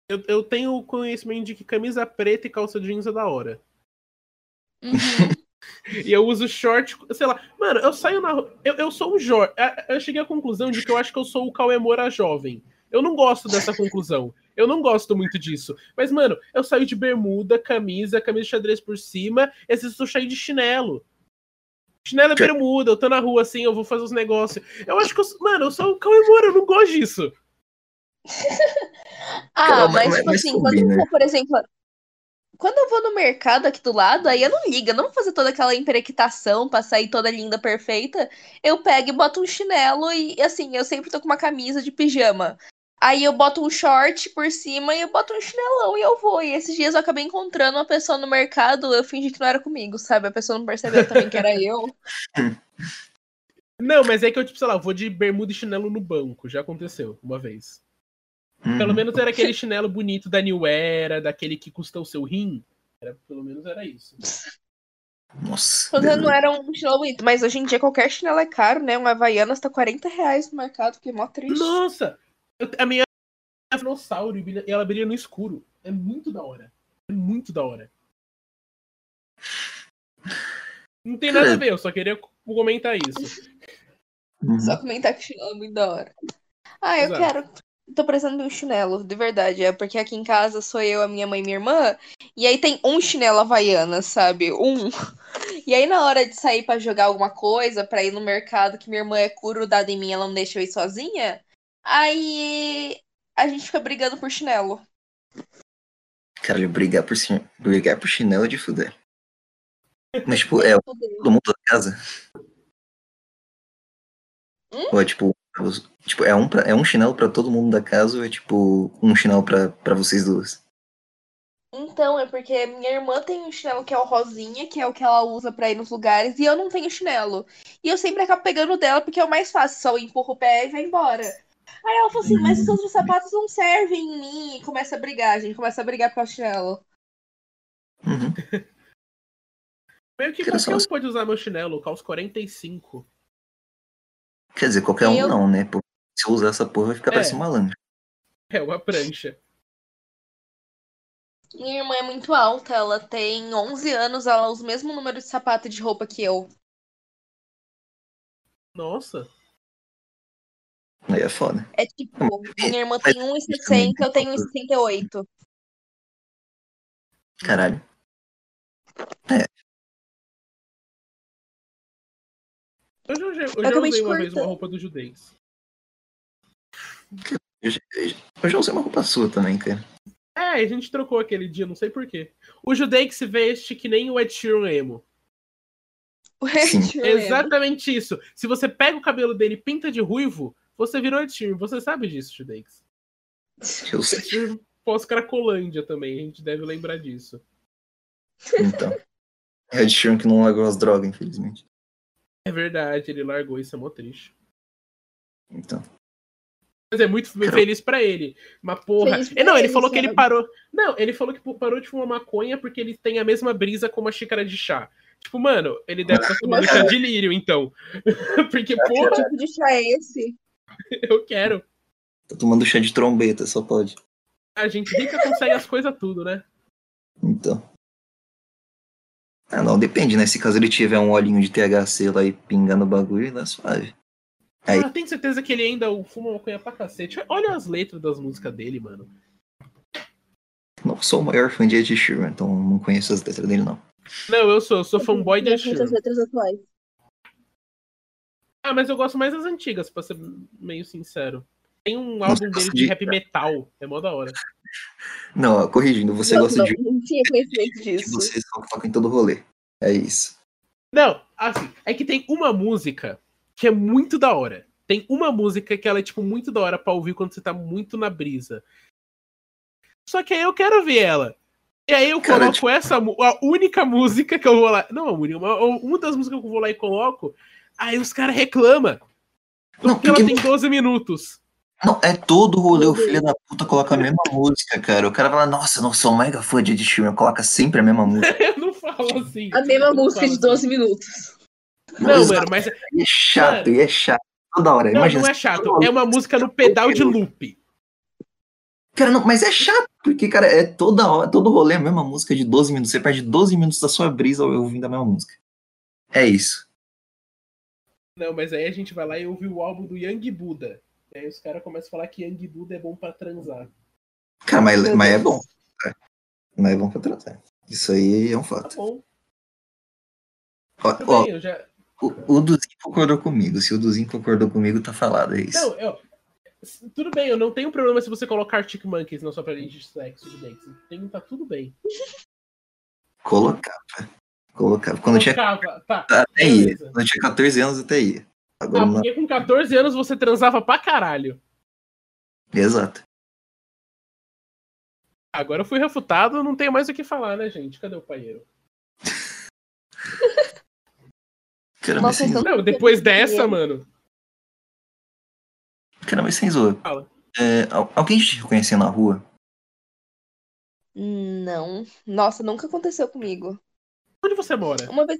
Eu, eu tenho conhecimento de que camisa preta e calça jeans é da hora. Uhum. [LAUGHS] E eu uso short, sei lá. Mano, eu saio na rua. Eu, eu sou um jovem. Eu cheguei à conclusão de que eu acho que eu sou o Cauê Moura jovem. Eu não gosto dessa conclusão. Eu não gosto muito disso. Mas, mano, eu saio de bermuda, camisa, camisa de xadrez por cima, e às vezes eu saio de chinelo. Chinelo e bermuda, eu tô na rua assim, eu vou fazer os negócios. Eu acho que eu, mano, eu sou o Cauê Moura, eu não gosto disso. [LAUGHS] ah, mas, mas- tipo mas assim, combina. quando eu vou, por exemplo, quando eu vou no mercado aqui do lado, aí eu não ligo, eu não vou fazer toda aquela emperequitação pra sair toda linda, perfeita. Eu pego e boto um chinelo e, assim, eu sempre tô com uma camisa de pijama. Aí eu boto um short por cima e eu boto um chinelão e eu vou. E esses dias eu acabei encontrando uma pessoa no mercado, eu fingi que não era comigo, sabe? A pessoa não percebeu também que era eu. [LAUGHS] Não, mas é que eu, tipo, sei lá, eu vou de bermuda e chinelo no banco. Já aconteceu uma vez. Pelo Uhum. menos era aquele chinelo bonito da New Era, daquele que custa o seu rim. Era, pelo menos era isso. Nossa. Não era um chinelo bonito, mas hoje em dia qualquer chinelo é caro, né? Um Havaianas tá 40 reais no mercado, que é mó triste. Nossa! Eu- a minha é dinossauro e ela brilha no escuro. É muito da hora. É muito da hora. Não tem nada a ver, eu só queria comentar isso. Só comentar que chinelo é muito da hora. Ah, eu Exato. quero. Tô precisando de um chinelo, de verdade. É porque aqui em casa sou eu, a minha mãe e minha irmã. E aí tem um chinelo havaiana, sabe? Um. [LAUGHS] E aí na hora de sair pra jogar alguma coisa, pra ir no mercado, que minha irmã é grudada em mim, ela não deixa eu ir sozinha. Aí a gente fica brigando por chinelo. Cara, brigar por, brigar por chinelo é de fuder. Mas, tipo, é [LAUGHS] todo mundo da casa? Hum? Ou é tipo, tipo é, um pra- é um chinelo pra todo mundo da casa ou é tipo um chinelo pra, pra vocês duas? Então, é porque minha irmã tem um chinelo que é o rosinha, que é o que ela usa pra ir nos lugares, e eu não tenho chinelo. E eu sempre acabo pegando o dela porque é o mais fácil, só eu empurro o pé e vai embora. Aí ela falou assim, mas os outros sapatos não servem em mim. E começa a brigar, a gente começa a brigar causa do chinelo. Uhum. [LAUGHS] Meio que só- um pode usar meu chinelo, caos 45. Quer dizer, qualquer um Eu- não, né? Porque se eu usar essa porra vai ficar É. parecendo malandro. É uma prancha. Minha irmã é muito alta, ela tem 11 anos, ela usa o mesmo número de sapato e de roupa que eu. Nossa. Aí é foda. É tipo, minha irmã tem 1,60, eu tenho 1,68. Caralho. Eu já, eu já acabei usei uma vez uma roupa do judeus. Eu já, eu já usei uma roupa sua também, cara. É, a gente trocou aquele dia, não sei porquê. O judeu que se veste que nem o Ed Sheeran emo. O Ed. Sheeran é. Exatamente isso. Se você pega o cabelo dele e pinta de ruivo, você virou Ed Sheeran. Você sabe disso, Judex. Eu sei. Ed Sheeran pós-Cracolândia também, a gente deve lembrar disso. Então. Ed Sheeran que não largou as drogas, infelizmente. É verdade, ele largou, isso é mó triste. Então. Mas é muito feliz pra ele. Mas porra. É, não, ele ele, falou que ele parou. Não, ele falou que parou de fumar maconha porque ele tem a mesma brisa com uma xícara de chá. Tipo, mano, ele deve estar tomando chá de lírio, então. [LAUGHS] porque, Que porra, tipo de chá é esse? eu quero. Tá tomando chá de trombeta, só pode. A gente rica consegue as coisas tudo, né? Então. Ah, não, depende, né? Se caso ele tiver um olhinho de THC lá e pingando o bagulho, dá suave. Aí. Ah, tem certeza que ele ainda fuma maconha pra cacete. Olha as letras das músicas dele, mano. Não sou o maior fã de Ed Sheeran, então não conheço as letras dele, não. Não, eu sou, eu sou fanboy de Ed Muitas Sheeran. letras atuais. Ah, mas eu gosto mais das antigas, pra ser meio sincero. Tem um Você álbum dele de de- rap metal. É mó da hora. Não, corrigindo, você não, gosta não, de não tinha conhecimento que [LAUGHS] disso. você só toca em todo rolê. É isso. Não, assim, é que tem uma música que é muito da hora. Tem uma música que ela é, tipo, muito da hora pra ouvir quando você tá muito na brisa. Só que aí eu quero ver ela. E aí eu Cara, coloco tipo- essa, a única música que eu vou lá. Não a única, uma das músicas que eu vou lá e coloco. Aí os caras reclamam. Não, Porque ela porque- tem 12 minutos. Não, é todo rolê, o filho da puta coloca a mesma música, cara. O cara fala, nossa, não sou mega fã de Ed Sheeran, coloca sempre a mesma música. [LAUGHS] Eu não falo assim. A mesma não música de 12 minutos. assim. Não, Exato, mano, mas. E é chato, e é chato. Toda hora, Não, imagina. não é chato. É uma música no pedal de loop. Cara, não, mas é chato, porque, cara, é toda hora, todo rolê a mesma música de 12 minutos. Você perde 12 minutos da sua brisa ouvindo a mesma música. É isso. Não, mas aí a gente vai lá e ouve o álbum do Young Buddha. E aí os caras começam a falar que Young Buddha é bom pra transar. Cara, mas, mas é bom. É. Mas é bom pra tratar. Isso aí é um Tá fato. bom. Ó, ó, bem, já. O, o Duzinho concordou comigo. Se o Duzinho concordou comigo, tá falado, é isso. Não, eu, tudo bem, eu não tenho problema se você colocar Arctic Monkeys na sua playlist de sexo, tudo bem. Tem, tá tudo bem. Colocava. Colocava. Quando eu tinha, Colocava, tá. até ia. Quando eu tinha 14 anos, até ia. Agora Ah, porque com 14 anos você transava pra caralho. Exato. Agora eu fui refutado, não tenho mais o que falar, né, gente? Cadê o paieiro? [LAUGHS] Caramba, Nossa, então-. Não, depois dessa, mano. Caramba, sem zoa. Fala. É, al- alguém te reconheceu na rua? Não. Nossa, nunca aconteceu comigo. Onde você mora? Uma vez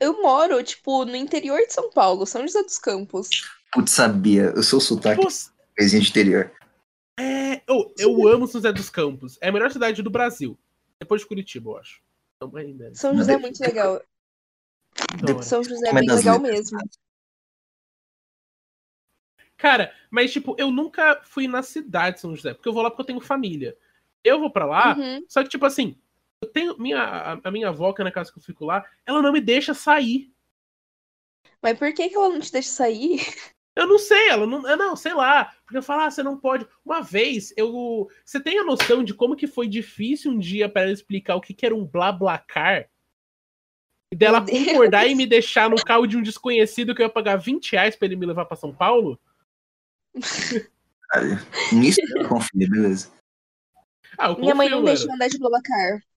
eu moro, tipo, no interior de São Paulo, São José dos Campos. Putz, sabia. Eu sou sotaque Você- coisinha de interior. É, eu, eu amo São José dos Campos. É a melhor cidade do Brasil. Depois de Curitiba, eu acho. Então, ainda. São José é muito legal. Hora. São José é é bem legal letras, mesmo. Cara, mas tipo, eu nunca fui na cidade de São José, porque eu vou lá porque eu tenho família. Eu vou pra lá, Uhum. só que tipo assim, eu tenho minha a, a minha avó que é na casa que eu fico lá, ela não me deixa sair. Mas por que, que ela não te deixa sair? Eu não sei, ela não, eu não, sei lá. Porque eu falo, ah, você não pode. Uma vez, eu, você tem a noção de como que foi difícil um dia para ela explicar o que que era um blablacar? E dela concordar e me deixar no carro de um desconhecido que eu ia pagar 20 reais pra ele me levar pra São Paulo? Nisso eu confio, beleza. Ah, eu Minha mãe confio, não mano. deixa eu andar de Blablacar.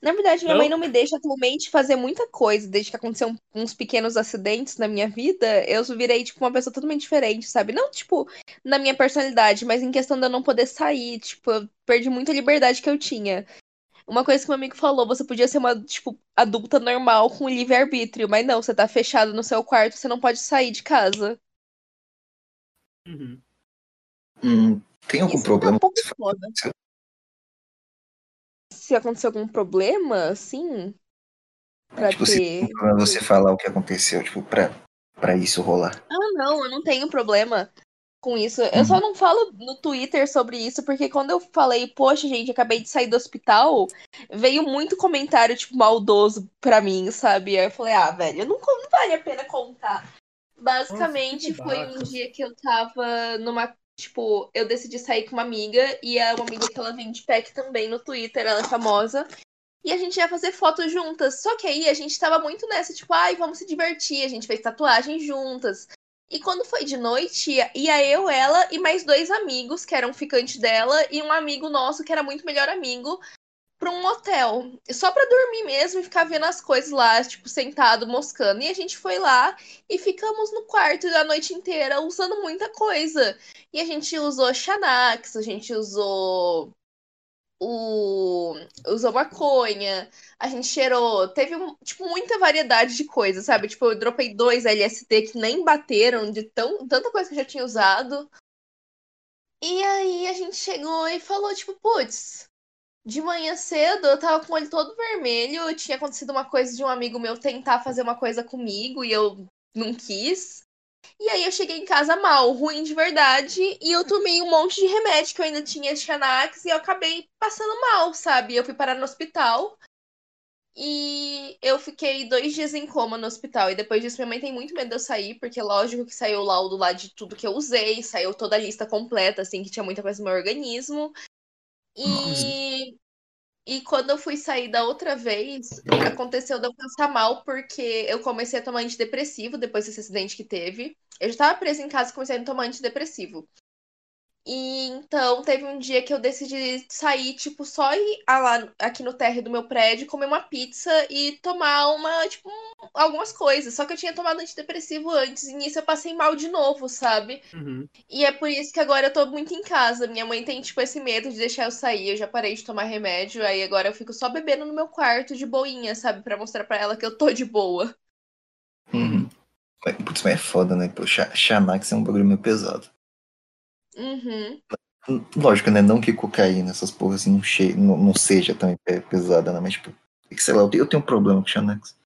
Na verdade, minha Não? mãe não me deixa atualmente fazer muita coisa. Desde que aconteceu um- uns pequenos acidentes na minha vida, eu virei, tipo, uma pessoa totalmente diferente, sabe? Não, tipo, na minha personalidade, mas em questão de eu não poder sair. Tipo, eu perdi muita liberdade que eu tinha. Uma coisa que meu amigo falou, você podia ser uma, tipo, adulta normal com livre-arbítrio, mas não, você tá fechado no seu quarto, você não pode sair de casa. Uhum. Hum, tem algum Isso problema? é um Se acontecer algum problema, assim, pra Tipo, ter. você falar o que aconteceu, tipo, pra, pra isso rolar. Ah, não, eu não tenho problema com isso. Eu só não falo no Twitter sobre isso, porque quando eu falei, poxa, gente, acabei de sair do hospital, veio muito comentário, tipo, maldoso pra mim, sabe? Aí eu falei, ah, velho, não, não vale a pena contar. Basicamente, Nossa, foi um dia que eu tava numa. Tipo, eu decidi sair com uma amiga, e é uma amiga que ela vende pack também no Twitter, ela é famosa. E a gente ia fazer fotos juntas. Só que aí a gente tava muito nessa, tipo, ai, vamos se divertir. A gente fez tatuagem juntas. E quando foi de noite, ia- ia eu, ela e mais dois amigos, que eram ficante dela, e um amigo nosso, que era muito melhor amigo, pra um hotel. Só pra dormir mesmo e ficar vendo as coisas lá, tipo, sentado, moscando. E a gente foi lá e ficamos no quarto a noite inteira usando muita coisa. E a gente usou Xanax, a gente usou o usou maconha, a gente cheirou, teve tipo muita variedade de coisas, sabe? Tipo, eu dropei dois LSD que nem bateram de tão, tanta coisa que eu já tinha usado. E aí a gente chegou e falou, tipo, putz, de manhã cedo eu tava com o olho todo vermelho, tinha acontecido uma coisa de um amigo meu tentar fazer uma coisa comigo e eu não quis. E aí eu cheguei em casa mal, ruim de verdade, e eu tomei um monte de remédio que eu ainda tinha de Xanax e eu acabei passando mal, sabe? Eu fui parar no hospital e eu fiquei dois dias em coma no hospital. E depois disso, minha mãe tem muito medo de eu sair, porque lógico que saiu o laudo lá de tudo que eu usei, saiu toda a lista completa, assim, que tinha muita coisa no meu organismo. E. E quando eu fui sair da outra vez, aconteceu de eu passar mal porque eu comecei a tomar antidepressivo depois desse acidente que teve. Eu já estava presa em casa e comecei a tomar antidepressivo. E então teve um dia que eu decidi sair, tipo, só ir lá aqui no térreo do meu prédio, comer uma pizza e tomar uma, tipo, um- algumas coisas. Só que eu tinha tomado antidepressivo antes, e nisso eu passei mal de novo, sabe? Uhum. E é por isso que agora eu tô muito em casa. Minha mãe tem, tipo, esse medo de deixar eu sair. Eu já parei de tomar remédio, aí agora eu fico só bebendo no meu quarto de boinha, sabe? Pra mostrar pra ela que eu tô de boa. Uhum. Putz, mas é foda, né? Pô, Xa- Xanax é um bagulho meio pesado. Uhum. Hum, Lógico, né? Não que cocaína, essas porras assim, não, che... não, não seja também pe- pesada, né? Mas, tipo, é sei lá, eu tenho, um problema com Xanax.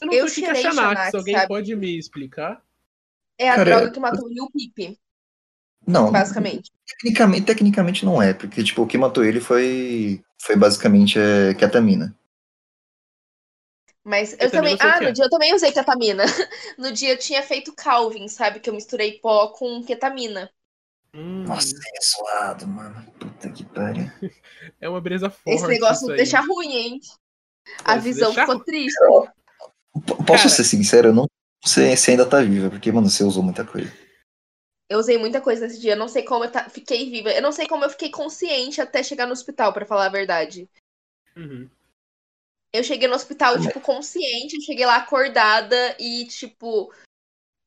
Eu não Eu sei o que é Xanax, Xanax, alguém sabe? pode me explicar? É a Cara, droga que matou o Lil Peep, Não, basicamente. tecnicamente, tecnicamente não é, porque, tipo, o que matou ele foi, foi basicamente é, ketamina. Mas eu também. eu sei o Ah, no é. dia eu também usei ketamina. [LAUGHS] No dia eu tinha feito Calvin, sabe? Que eu misturei pó com ketamina. Hum, Nossa, é zoado, mano. Puta que pariu. [LAUGHS] é uma brisa forte. Esse negócio isso me aí. deixa ruim, hein? A Pode visão deixar ficou ruim. triste. Posso Cara. ser sincero? Eu não sei se ainda tá viva, porque, mano, você usou muita coisa. Eu usei muita coisa nesse dia. Eu não sei como eu ta- fiquei viva. Eu não sei como eu fiquei consciente até chegar no hospital, pra falar a verdade. Uhum. Eu cheguei no hospital, tipo, consciente. Eu cheguei lá acordada e, tipo.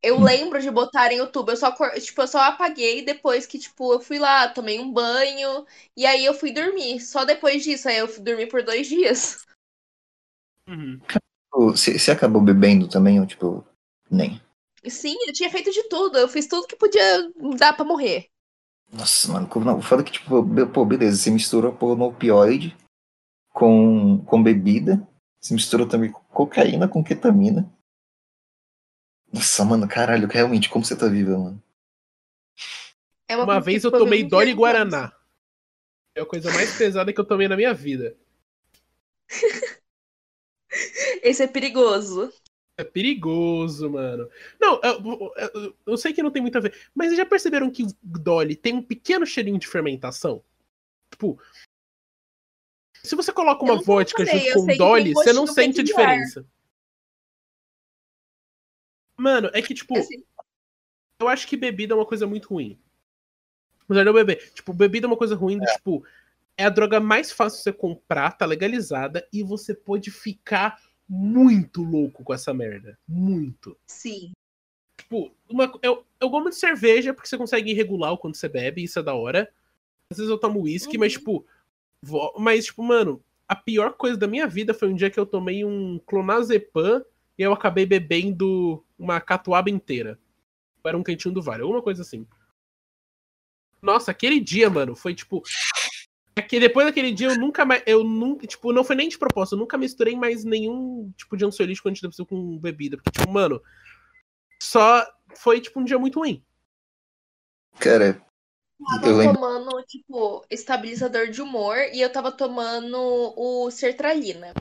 Eu Hum. lembro de botar em YouTube. Eu só, tipo, eu só apaguei depois que, tipo, eu fui lá, tomei um banho. E aí eu fui dormir. Só depois disso. Aí eu fui dormir por dois dias. Uhum. Ô, Você você acabou bebendo também, ou tipo, nem? Sim, eu tinha feito de tudo. Eu fiz tudo que podia dar pra morrer. Nossa, mano, como não, foda que, tipo, pô, beleza, você misturou pô, no opioide com, com bebida, você misturou também cocaína com ketamina. Nossa, mano, caralho, realmente, como você tá viva, mano? É Uma coisa vez eu tomei Dolly. Guaraná. É a coisa mais pesada que eu tomei na minha vida. [LAUGHS] Esse é perigoso. É perigoso, mano. Não, eu, eu- eu sei que não tem muito a ver, mas vocês já perceberam que o Dolly tem um pequeno cheirinho de fermentação? Tipo, se você coloca uma vodka usei, junto com Dolly, você não sente a diferença. Mano, é que, tipo, Assim, eu acho que bebida é uma coisa muito ruim. Apesar de eu beber. Tipo, bebida é uma coisa ruim do tipo. É a droga mais fácil de você comprar, tá legalizada, e você pode ficar muito louco com essa merda. Muito. sim. Tipo, uma, eu, eu gosto muito de cerveja porque você consegue regular o quanto você bebe, isso é da hora. Às vezes eu tomo uísque, mas Uhum. tipo. vo- Mas, tipo, mano, a pior coisa da minha vida foi um dia que eu tomei um clonazepam e eu acabei bebendo uma catuaba inteira. Era um cantinho do vale, alguma coisa assim. Nossa, aquele dia, mano, foi tipo. Aqui, depois daquele dia eu nunca mais. Eu nunca. Tipo, não foi nem de propósito, eu nunca misturei mais nenhum tipo de ansiolítico antidepressivo com bebida. Porque, tipo, mano. Só foi, tipo, um dia muito ruim. Cara, tava eu tomando, tipo, estabilizador de humor e eu tava tomando o sertralina.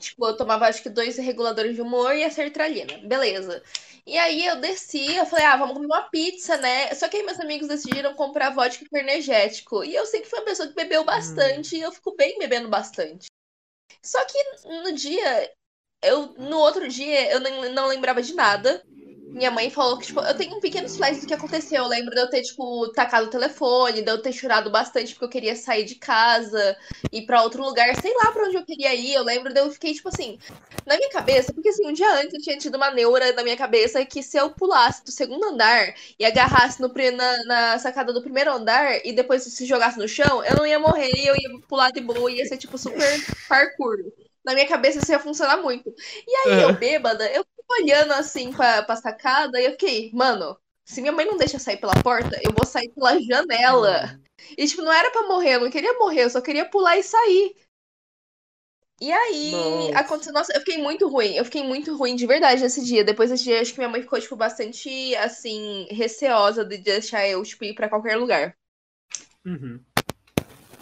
Tipo, eu tomava acho que dois reguladores de humor e a sertralina. Beleza. E aí eu desci, eu falei, ah, vamos comer uma pizza, né? Só que aí meus amigos decidiram comprar vodka com energético. E eu sempre fui uma pessoa que bebeu bastante e eu fico bem bebendo bastante. Só que no dia, eu no outro dia eu nem- não lembrava de nada. Minha mãe falou que, tipo, eu tenho um pequeno flash do que aconteceu. Eu lembro de eu ter, tipo, tacado o telefone, de eu ter chorado bastante porque eu queria sair de casa, ir pra outro lugar, sei lá pra onde eu queria ir. Eu lembro de eu fiquei, tipo assim, na minha cabeça, porque assim, um dia antes eu tinha tido uma neura na minha cabeça que se eu pulasse do segundo andar e agarrasse no, na, na sacada do primeiro andar e depois se jogasse no chão, eu não ia morrer e eu ia pular de boa e ia ser, tipo, super parkour. Na minha cabeça isso ia funcionar muito. E aí, eu bêbada, eu olhando assim pra, pra sacada e eu fiquei, mano, se minha mãe não deixa sair pela porta, eu vou sair pela janela. E, tipo, não era pra morrer, eu não queria morrer, eu só queria pular e sair. E aí, Nossa. aconteceu. Nossa, eu fiquei muito ruim. Eu fiquei muito ruim de verdade nesse dia. Depois desse dia, acho que minha mãe ficou, tipo, bastante, assim, receosa de deixar eu, tipo, ir pra qualquer lugar. Uhum.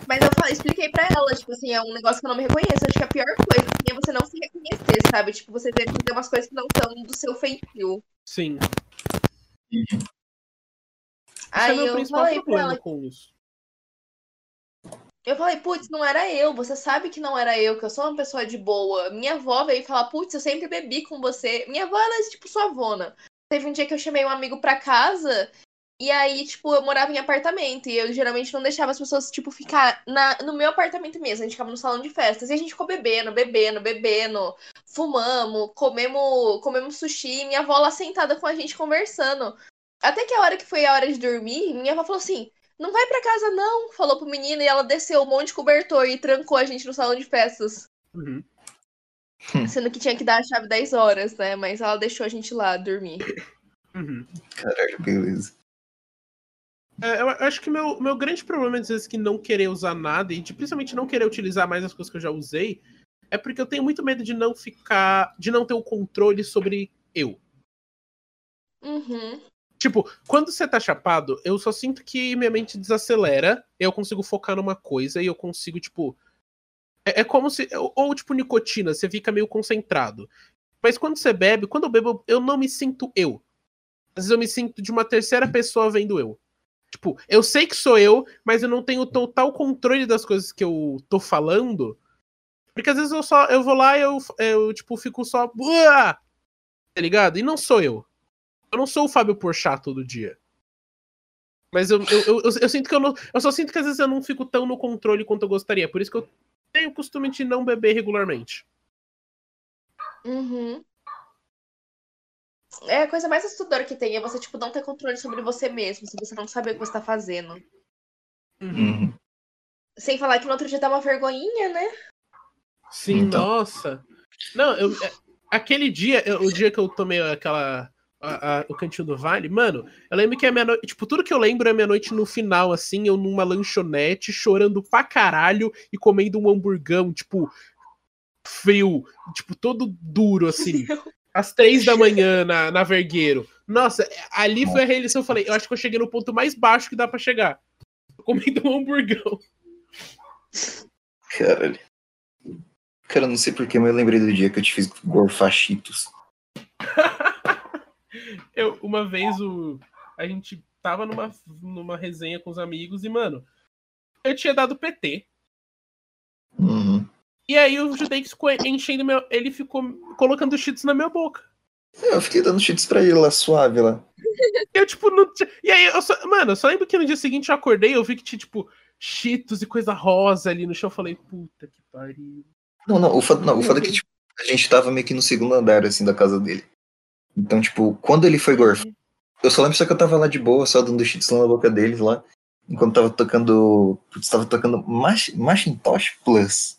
Mas eu falei, expliquei pra ela, tipo assim, é um negócio que eu não me reconheço. Acho que a pior coisa é você não se reconhecer, sabe? Tipo, você ter que fazer umas coisas que não são do seu feitio. Sim. Esse é Aí meu eu principal falei problema ela, com isso. eu falei, putz, não era eu, você sabe que não era eu, que eu sou uma pessoa de boa. Minha avó veio falar, putz, eu sempre bebi com você. Minha avó, ela é tipo sua avona. Teve um dia que eu chamei um amigo pra casa, e aí, tipo, eu morava em apartamento, e eu geralmente não deixava as pessoas, tipo, ficar na, no meu apartamento mesmo, a gente ficava no salão de festas, e a gente ficou bebendo, bebendo, bebendo, fumamos, comemos, comemos sushi, e minha avó lá sentada com a gente conversando. Até que a hora que foi a hora de dormir, minha avó falou assim, não vai pra casa não, falou pro menino, e ela desceu um monte de cobertor e trancou a gente no salão de festas. Uhum. [LAUGHS] Sendo que tinha que dar a chave 10 horas, né? Mas ela deixou a gente lá dormir. Uhum. Caralho, beleza. É, eu acho que meu, meu grande problema, às vezes, que não querer usar nada, e de, principalmente não querer utilizar mais as coisas que eu já usei, é porque eu tenho muito medo de não ficar. de não ter o controle sobre eu. Uhum. Tipo, quando você tá chapado, eu só sinto que minha mente desacelera, eu consigo focar numa coisa e eu consigo, tipo. É, é como se. Ou, tipo nicotina, você fica meio concentrado. Mas quando você bebe, quando eu bebo, eu não me sinto eu. Às vezes eu me sinto de uma terceira pessoa vendo eu. Tipo, eu sei que sou eu, mas eu não tenho total controle das coisas que eu tô falando. Porque às vezes eu só eu vou lá e eu, eu tipo, fico só. Tá ligado? E não sou eu. Eu não sou o Fábio Porchat todo dia. Mas eu, eu, eu, eu, eu sinto que eu não. Eu só sinto que às vezes eu não fico tão no controle quanto eu gostaria. Por isso que eu tenho o costume de não beber regularmente. Uhum. É a coisa mais assustadora que tem, é você, tipo, não ter controle sobre você mesmo, se você não saber o que você tá fazendo. Uhum. uhum. Sem falar que no outro dia dá uma vergonhinha, né? Sim, então. nossa. Não, eu, é, aquele dia, o dia que eu tomei aquela. A, a, o cantinho do Vale, mano, eu lembro que a minha noite. Tipo, tudo que eu lembro é minha noite no final, assim, eu numa lanchonete, chorando pra caralho e comendo um hamburgão, tipo, frio, tipo, todo duro, assim. [LAUGHS] às três da [LAUGHS] manhã na, na Vergueiro. Nossa, ali foi a reeleição. Eu falei, eu acho que eu cheguei no ponto mais baixo que dá para chegar. Comendo um hamburgão. Caralho. Cara, não sei porquê, mas eu lembrei do dia que eu te fiz gorfar cheetos. [LAUGHS] eu, uma vez o, a gente tava numa, numa resenha com os amigos e, mano, eu tinha dado PT. Uhum. E aí o Judex ficou enchendo meu. Ele ficou colocando cheats na minha boca. Eu fiquei dando cheats pra ele lá, suave lá. Eu, tipo, não E aí, eu só... mano, eu só lembro que no dia seguinte eu acordei eu vi que tinha, tipo, cheetos e coisa rosa ali no chão. Eu falei, puta que pariu. Não, não, o fato, não, o fato é que, tipo, a gente tava meio que no segundo andar, assim, da casa dele. Então, tipo, quando ele foi gorfar, eu só lembro só que eu tava lá de boa, só dando cheats lá na boca dele lá. Enquanto tava tocando. Putz, tava tocando Macintosh Plus.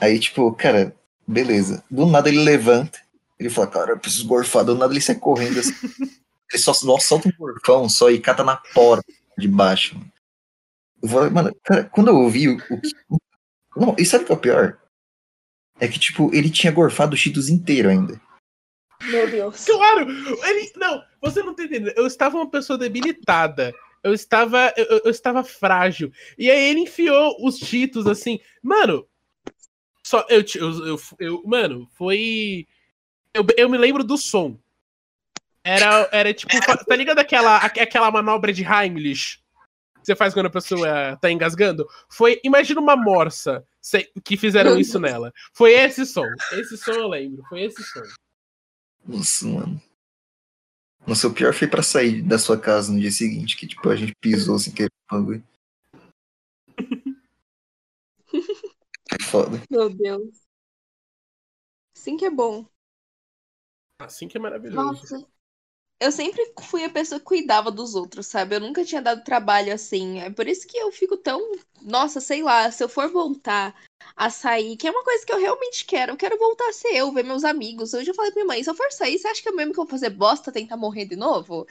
Aí, tipo, cara, beleza. Do nada ele levanta. Ele fala, cara, eu preciso gorfar. Do nada ele sai correndo assim. [LAUGHS] ele só, só solta um gorfão só e cata na porta de baixo. Eu vou, mano, cara, quando eu ouvi o, o que. [LAUGHS] Não, e sabe o que é o pior? É que, tipo, ele tinha gorfado o Cheetos inteiro ainda. Meu Deus. Claro! Ele. Não, você não tá entendendo. Eu estava uma pessoa debilitada. Eu estava. Eu, eu estava frágil. E aí ele enfiou os Cheetos assim. Mano, só, eu, eu, eu, eu mano, foi. Eu, eu me lembro do som. Era, era tipo, [LAUGHS] tá ligado aquela, aquela manobra de Heimlich? Que você faz quando a pessoa tá engasgando? Foi, imagina uma morsa que fizeram [LAUGHS] isso nela. Foi esse som. Esse som eu lembro. Foi esse som. Nossa, mano. Nossa, o pior foi pra sair da sua casa no dia seguinte, que tipo, a gente pisou sem querer bagulho. [LAUGHS] Foda. Meu Deus. Assim que é bom. Assim que é maravilhoso. Nossa. Eu sempre fui a pessoa que cuidava dos outros, sabe? Eu nunca tinha dado trabalho assim. É por isso que eu fico tão. Nossa, sei lá, se eu for voltar a sair, que é uma coisa que eu realmente quero, eu quero voltar a ser eu, ver meus amigos. Hoje eu falei pra minha mãe: se eu for sair, você acha que é mesmo que eu vou fazer bosta tentar morrer de novo?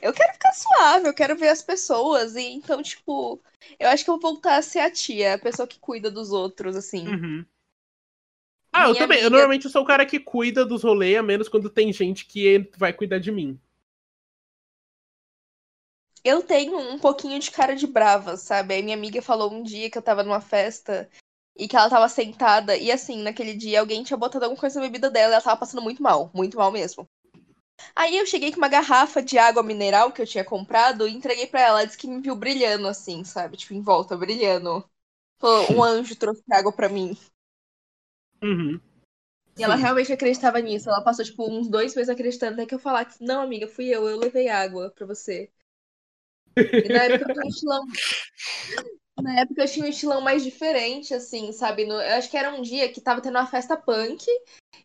Eu quero ficar suave, eu quero ver as pessoas. E então, tipo, eu acho que eu vou voltar a ser a tia, a pessoa que cuida dos outros, assim. Uhum. Ah, eu também. Amiga... Eu normalmente sou o cara que cuida dos rolês, a menos quando tem gente que vai cuidar de mim. Eu tenho um pouquinho de cara de brava, sabe? Aí minha amiga falou um dia que eu tava numa festa e que ela tava sentada, e assim, naquele dia alguém tinha botado alguma coisa na bebida dela e ela tava passando muito mal, muito mal mesmo. Aí eu cheguei com uma garrafa de água mineral que eu tinha comprado e entreguei para ela. Ela disse que me viu brilhando assim, sabe? Tipo, em volta, brilhando. um anjo trouxe água para mim. Uhum. E ela realmente acreditava nisso. Ela passou, tipo, uns dois meses acreditando até que eu falasse, não, amiga, fui eu, eu levei água para você. E na época eu estilão. [LAUGHS] Na época eu tinha um estilão mais diferente, assim, sabe? No... Eu acho que era um dia que tava tendo uma festa punk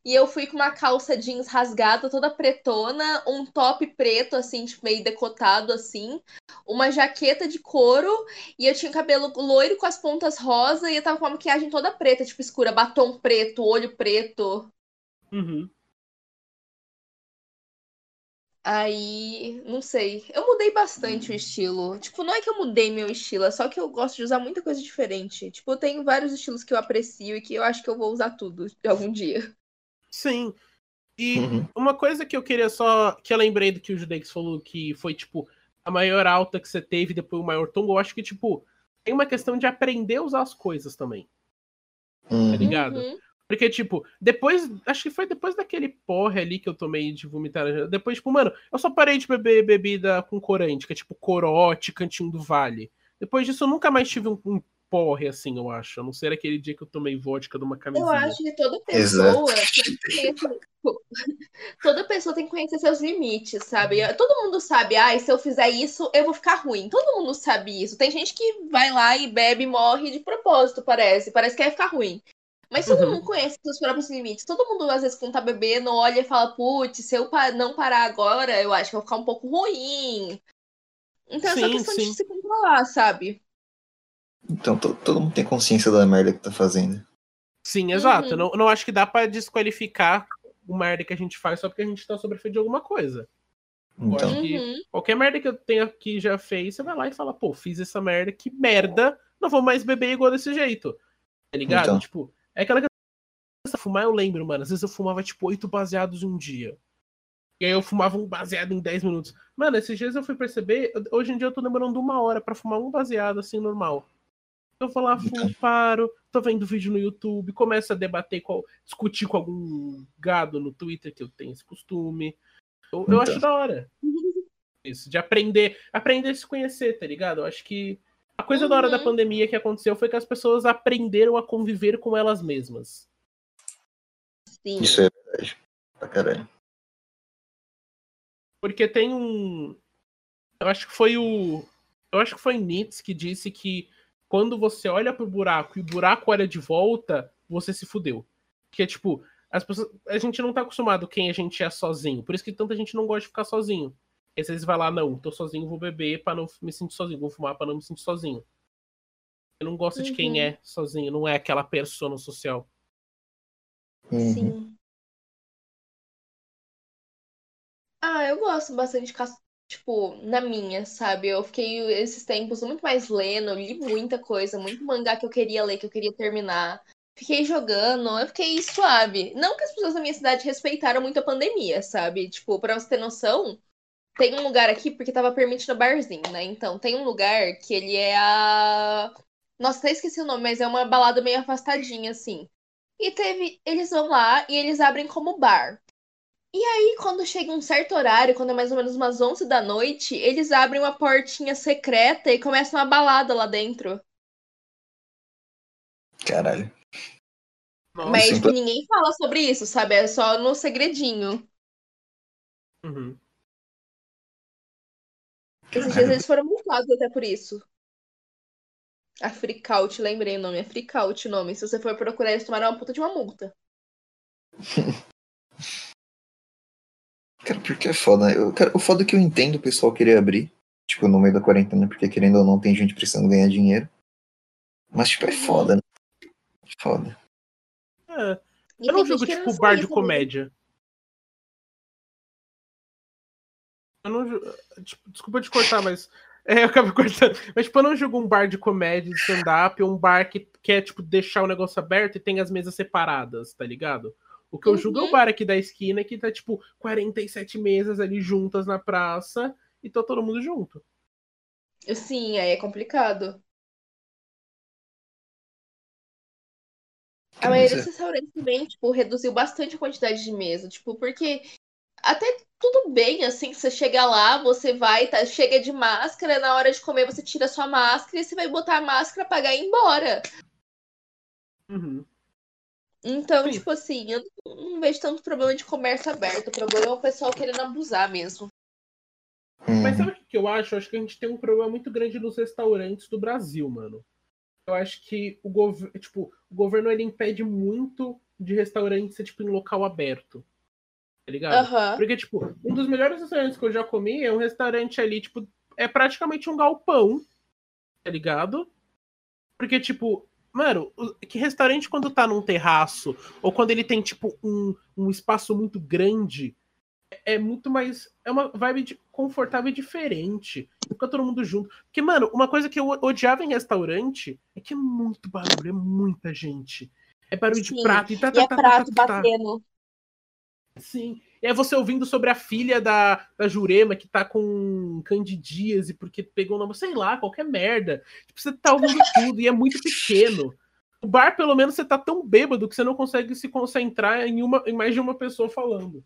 e eu fui com uma calça jeans rasgada, toda pretona, um top preto, assim, tipo, meio decotado, assim, uma jaqueta de couro, e eu tinha o cabelo loiro com as pontas rosa, e eu tava com a maquiagem toda preta, tipo, escura, batom preto, olho preto. Uhum. Aí, não sei. Eu mudei bastante o estilo. Tipo, não é que eu mudei meu estilo, é só que eu gosto de usar muita coisa diferente. Tipo, eu tenho vários estilos que eu aprecio e que eu acho que eu vou usar tudo algum dia. Sim. E uhum. uma coisa que eu queria só. Que eu lembrei do que o Judex falou, que foi, tipo, a maior alta que você teve, depois o maior tombo. Eu acho que, tipo, tem uma questão de aprender a usar as coisas também. Uhum. tá ligado? Uhum. Porque, tipo, depois. Acho que foi depois daquele porre ali que eu tomei de vomitar. Depois, tipo, mano, eu só parei de beber bebida com corante, que é tipo corote, cantinho do vale. Depois disso, eu nunca mais tive um, um porre assim, eu acho. A não ser aquele dia que eu tomei vodka de uma Eu camisinha. acho que toda pessoa tem que conhecer, toda pessoa tem que conhecer seus limites, sabe? Todo mundo sabe, ah, se eu fizer isso, eu vou ficar ruim. Todo mundo sabe isso. Tem gente que vai lá e bebe e morre de propósito, parece. Parece que vai ficar ruim. Mas todo Uhum. mundo conhece seus próprios limites. Todo mundo, às vezes, quando tá bebendo, olha e fala, putz, se eu não parar agora, eu acho que eu vou ficar um pouco ruim. Então é só Sim, questão sim. de se controlar, sabe? Então to- todo mundo tem consciência da merda que tá fazendo. Sim, exato. Uhum. Eu Não, não acho que dá pra desqualificar o merda que a gente faz só porque a gente tá sob efeito de alguma coisa. Então, acho que- Uhum. Qualquer merda que eu tenha que já fez, você vai lá e fala, pô, fiz essa merda, que merda, não vou mais beber igual desse jeito. Tá ligado? Então. Tipo, é aquela que fumar, eu lembro, mano. Às vezes eu fumava, tipo, oito baseados em um dia. E aí eu fumava um baseado em 10 minutos. Mano, esses dias eu fui perceber, hoje em dia eu tô demorando uma hora pra fumar um baseado assim, normal. Eu vou lá, fumo, Então. paro, tô vendo vídeo no YouTube, começo a debater, com, discutir com algum gado no Twitter, que eu tenho esse costume. Eu, eu Então. acho da hora. Isso, de aprender, aprender a se conhecer, tá ligado? Eu acho que a coisa da hora da Uhum. pandemia que aconteceu foi que as pessoas aprenderam a conviver com elas mesmas. Sim. isso é verdade. Pra caralho. Porque tem um. Eu acho que foi o. Eu acho que foi Nietzsche que disse que quando você olha pro buraco e o buraco olha de volta, você se fudeu. Que é tipo, as pessoas. A gente não tá acostumado quem a gente é sozinho. Por isso que tanta gente não gosta de ficar sozinho. E às vezes vai lá, não, tô sozinho, vou beber pra não me sentir sozinho, vou fumar pra não me sentir sozinho. Eu não gosto de quem Uhum. é sozinho, não é aquela persona social. Uhum. Sim. Ah, eu gosto bastante de ficar, tipo, na minha, sabe? Eu fiquei esses tempos muito mais lendo, li muita coisa, muito mangá que eu queria ler, que eu queria terminar. Fiquei jogando, eu fiquei suave. Não que as pessoas da minha cidade respeitaram muito a pandemia, sabe? Tipo, pra você ter noção, tem um lugar aqui, porque tava permitindo barzinho, né? Então, tem um lugar que ele é a. Nossa, até esqueci o nome, mas é uma balada meio afastadinha, assim. E teve. Eles vão lá e eles abrem como bar. E aí, quando chega um certo horário, quando é mais ou menos umas 11 da noite, eles abrem uma portinha secreta e começam uma balada lá dentro. Caralho. Nossa. Mas, tipo, ninguém fala sobre isso, sabe? É só no segredinho. Uhum. Esses dias eles foram multados até por isso. A Freakout, lembrei o nome. É Freakout o nome. Se você for procurar, eles tomaram uma puta de uma multa. Cara, porque é foda. né? Eu, cara, o foda é que eu entendo o pessoal querer abrir, tipo, no meio da quarentena, porque querendo ou não, tem gente precisando ganhar dinheiro. Mas, tipo, é foda, né? Foda. É, E eu não jogo, tipo, bar de também. comédia. Eu não tipo, desculpa te cortar, mas. É, [LAUGHS] eu acabo cortando. Mas, tipo, eu não jogo um bar de comédia, de stand-up, ou um bar que quer, tipo, deixar o negócio aberto e tem as mesas separadas, tá ligado? O que eu jogo é o Uhum. bar aqui da esquina, que tá, tipo, 47 mesas ali juntas na praça e tá todo mundo junto. Sim, aí é complicado. A Mas maioria dos restaurantes também, tipo, reduziu bastante a quantidade de mesa. Tipo, porque até tudo bem, assim, você chega lá, você vai, tá, chega de máscara, na hora de comer você tira sua máscara e você vai botar a máscara, pagar e ir embora. Uhum. Então, Sim. tipo assim, eu não vejo tanto problema de comércio aberto. O problema é o pessoal querendo abusar mesmo. Mas Uhum. sabe o que que eu acho? Eu acho que a gente tem um problema muito grande nos restaurantes do Brasil, mano. Eu acho que o, gov... tipo, o governo ele impede muito de restaurante ser tipo em local aberto. Tá ligado? Aham. Porque, tipo, um dos melhores restaurantes que eu já comi é um restaurante ali, tipo, é praticamente um galpão, tá ligado? Porque, tipo, mano, que restaurante quando tá num terraço, ou quando ele tem, tipo, um, um espaço muito grande, é muito mais. É uma vibe de- confortável e diferente. Fica todo mundo junto. Porque, mano, uma coisa que eu odiava em restaurante é que é muito barulho, é muita gente. É barulho de Sim, prato e tá, E tá, é tá, prato tá, tá, tá. batendo. Sim. E é você ouvindo sobre a filha da, da Jurema que tá com candidíase porque pegou o nome, sei lá, qualquer merda. Tipo, você tá ouvindo [LAUGHS] tudo e é muito pequeno. No bar, pelo menos, você tá tão bêbado que você não consegue se concentrar em, uma, em mais de uma pessoa falando.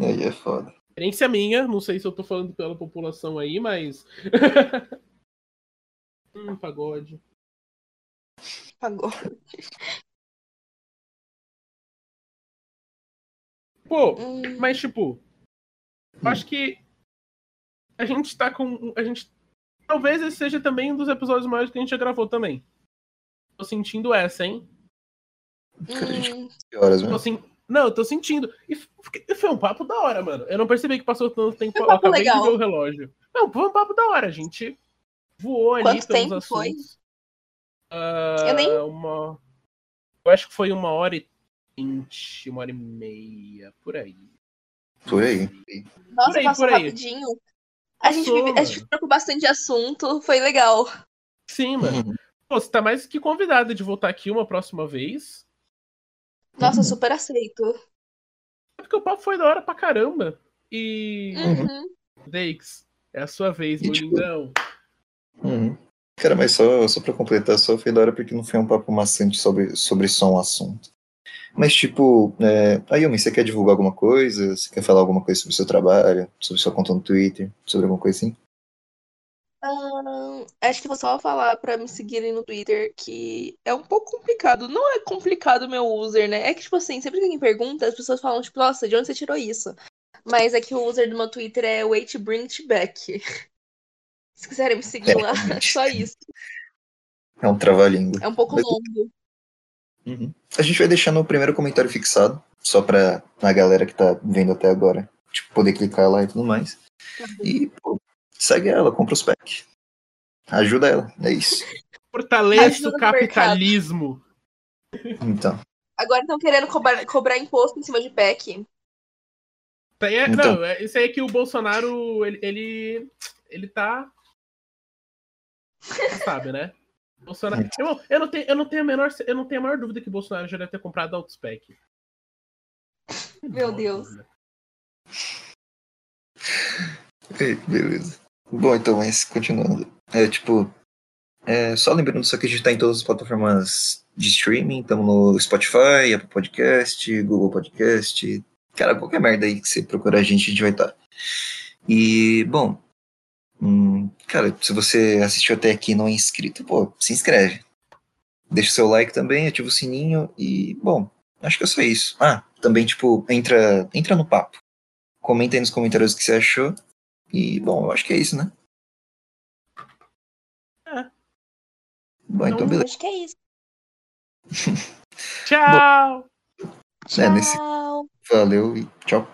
Aí é foda. Experiência minha, não sei se eu tô falando pela população aí, mas. [LAUGHS] [LAUGHS] hum, pagode. Pagode. Pô, Hum, mas tipo, eu acho que a gente tá com. A gente. Talvez esse seja também um dos episódios maiores que a gente já gravou também. Tô sentindo essa, hein? hum, horas Tô assim, não, eu tô sentindo. E foi um papo da hora, mano. Eu não percebi que passou tanto tempo. Foi um Eu papo acabei legal. de ver o relógio. Não, foi um papo da hora. A gente voou ali Quanto pelos tempo foi? assuntos. Ah, Eu nem- Uma... Eu acho que foi uma hora e vinte, uma hora e meia, por aí. Por aí. Nossa, Por aí, passou por aí. rapidinho. A gente, Passou, vive- a gente trocou bastante assunto, foi legal. Sim, mano. Uhum. Pô, você tá mais que convidada de voltar aqui uma próxima vez. Nossa, Uhum. super aceito. É Porque o papo foi da hora pra caramba. E. Uhum. Deix, é a sua vez, E, meu tipo, lindão. Uhum. Cara, mas só, só pra completar, só foi da hora porque não foi um papo maçante sobre, sobre só um assunto. Mas, tipo, é... Ayumi, você quer divulgar alguma coisa? Você quer falar alguma coisa sobre o seu trabalho? Sobre sua conta no Twitter? Sobre alguma coisa assim? Acho que vou só falar pra me seguirem no Twitter que é um pouco complicado. Não é complicado o meu user, né? É que, tipo assim, sempre que alguém pergunta, as pessoas falam, tipo, nossa, de onde você tirou isso? Mas é que o user do meu Twitter é Wait Bring It Back. [LAUGHS] Se quiserem me seguir É, lá, realmente. [LAUGHS] só isso. É um trava-língua. É um pouco longo. Uhum. A gente vai deixar no primeiro comentário fixado, só pra a galera que tá vendo até agora tipo, poder clicar lá e tudo mais. E, pô, segue ela, compra os packs. Ajuda ela, é isso. [LAUGHS] Fortaleça o capitalismo. Então, Agora estão querendo cobrar, cobrar imposto em cima de PEC. Isso aí é, Então. Não, é- isso aí é que o Bolsonaro, ele, ele, ele tá. Você [LAUGHS] sabe, né? Bolsonaro. Eu, eu, não tenho, eu, não tenho a menor, eu não tenho a maior dúvida que o Bolsonaro já deve ter comprado Autospec. Meu Deus. ok, beleza. Bom, então, mas continuando. É tipo, é, só lembrando só que a gente tá em todas as plataformas de streaming, estamos no Spotify, Apple Podcast, Google Podcast, cara, qualquer merda aí que você procurar a gente, a gente vai estar. E, bom, hum, cara, se você assistiu até aqui e não é inscrito, pô, se inscreve. Deixa o seu like também, ativa o sininho e, bom, acho que é só isso. Ah, também, tipo, entra, entra no papo. Comenta aí nos comentários o que você achou. E, bom, eu acho que é isso, né? É. Bom, então beleza. Acho que é isso. [LAUGHS] Tchau! É, nesse- Tchau. Valeu e tchau.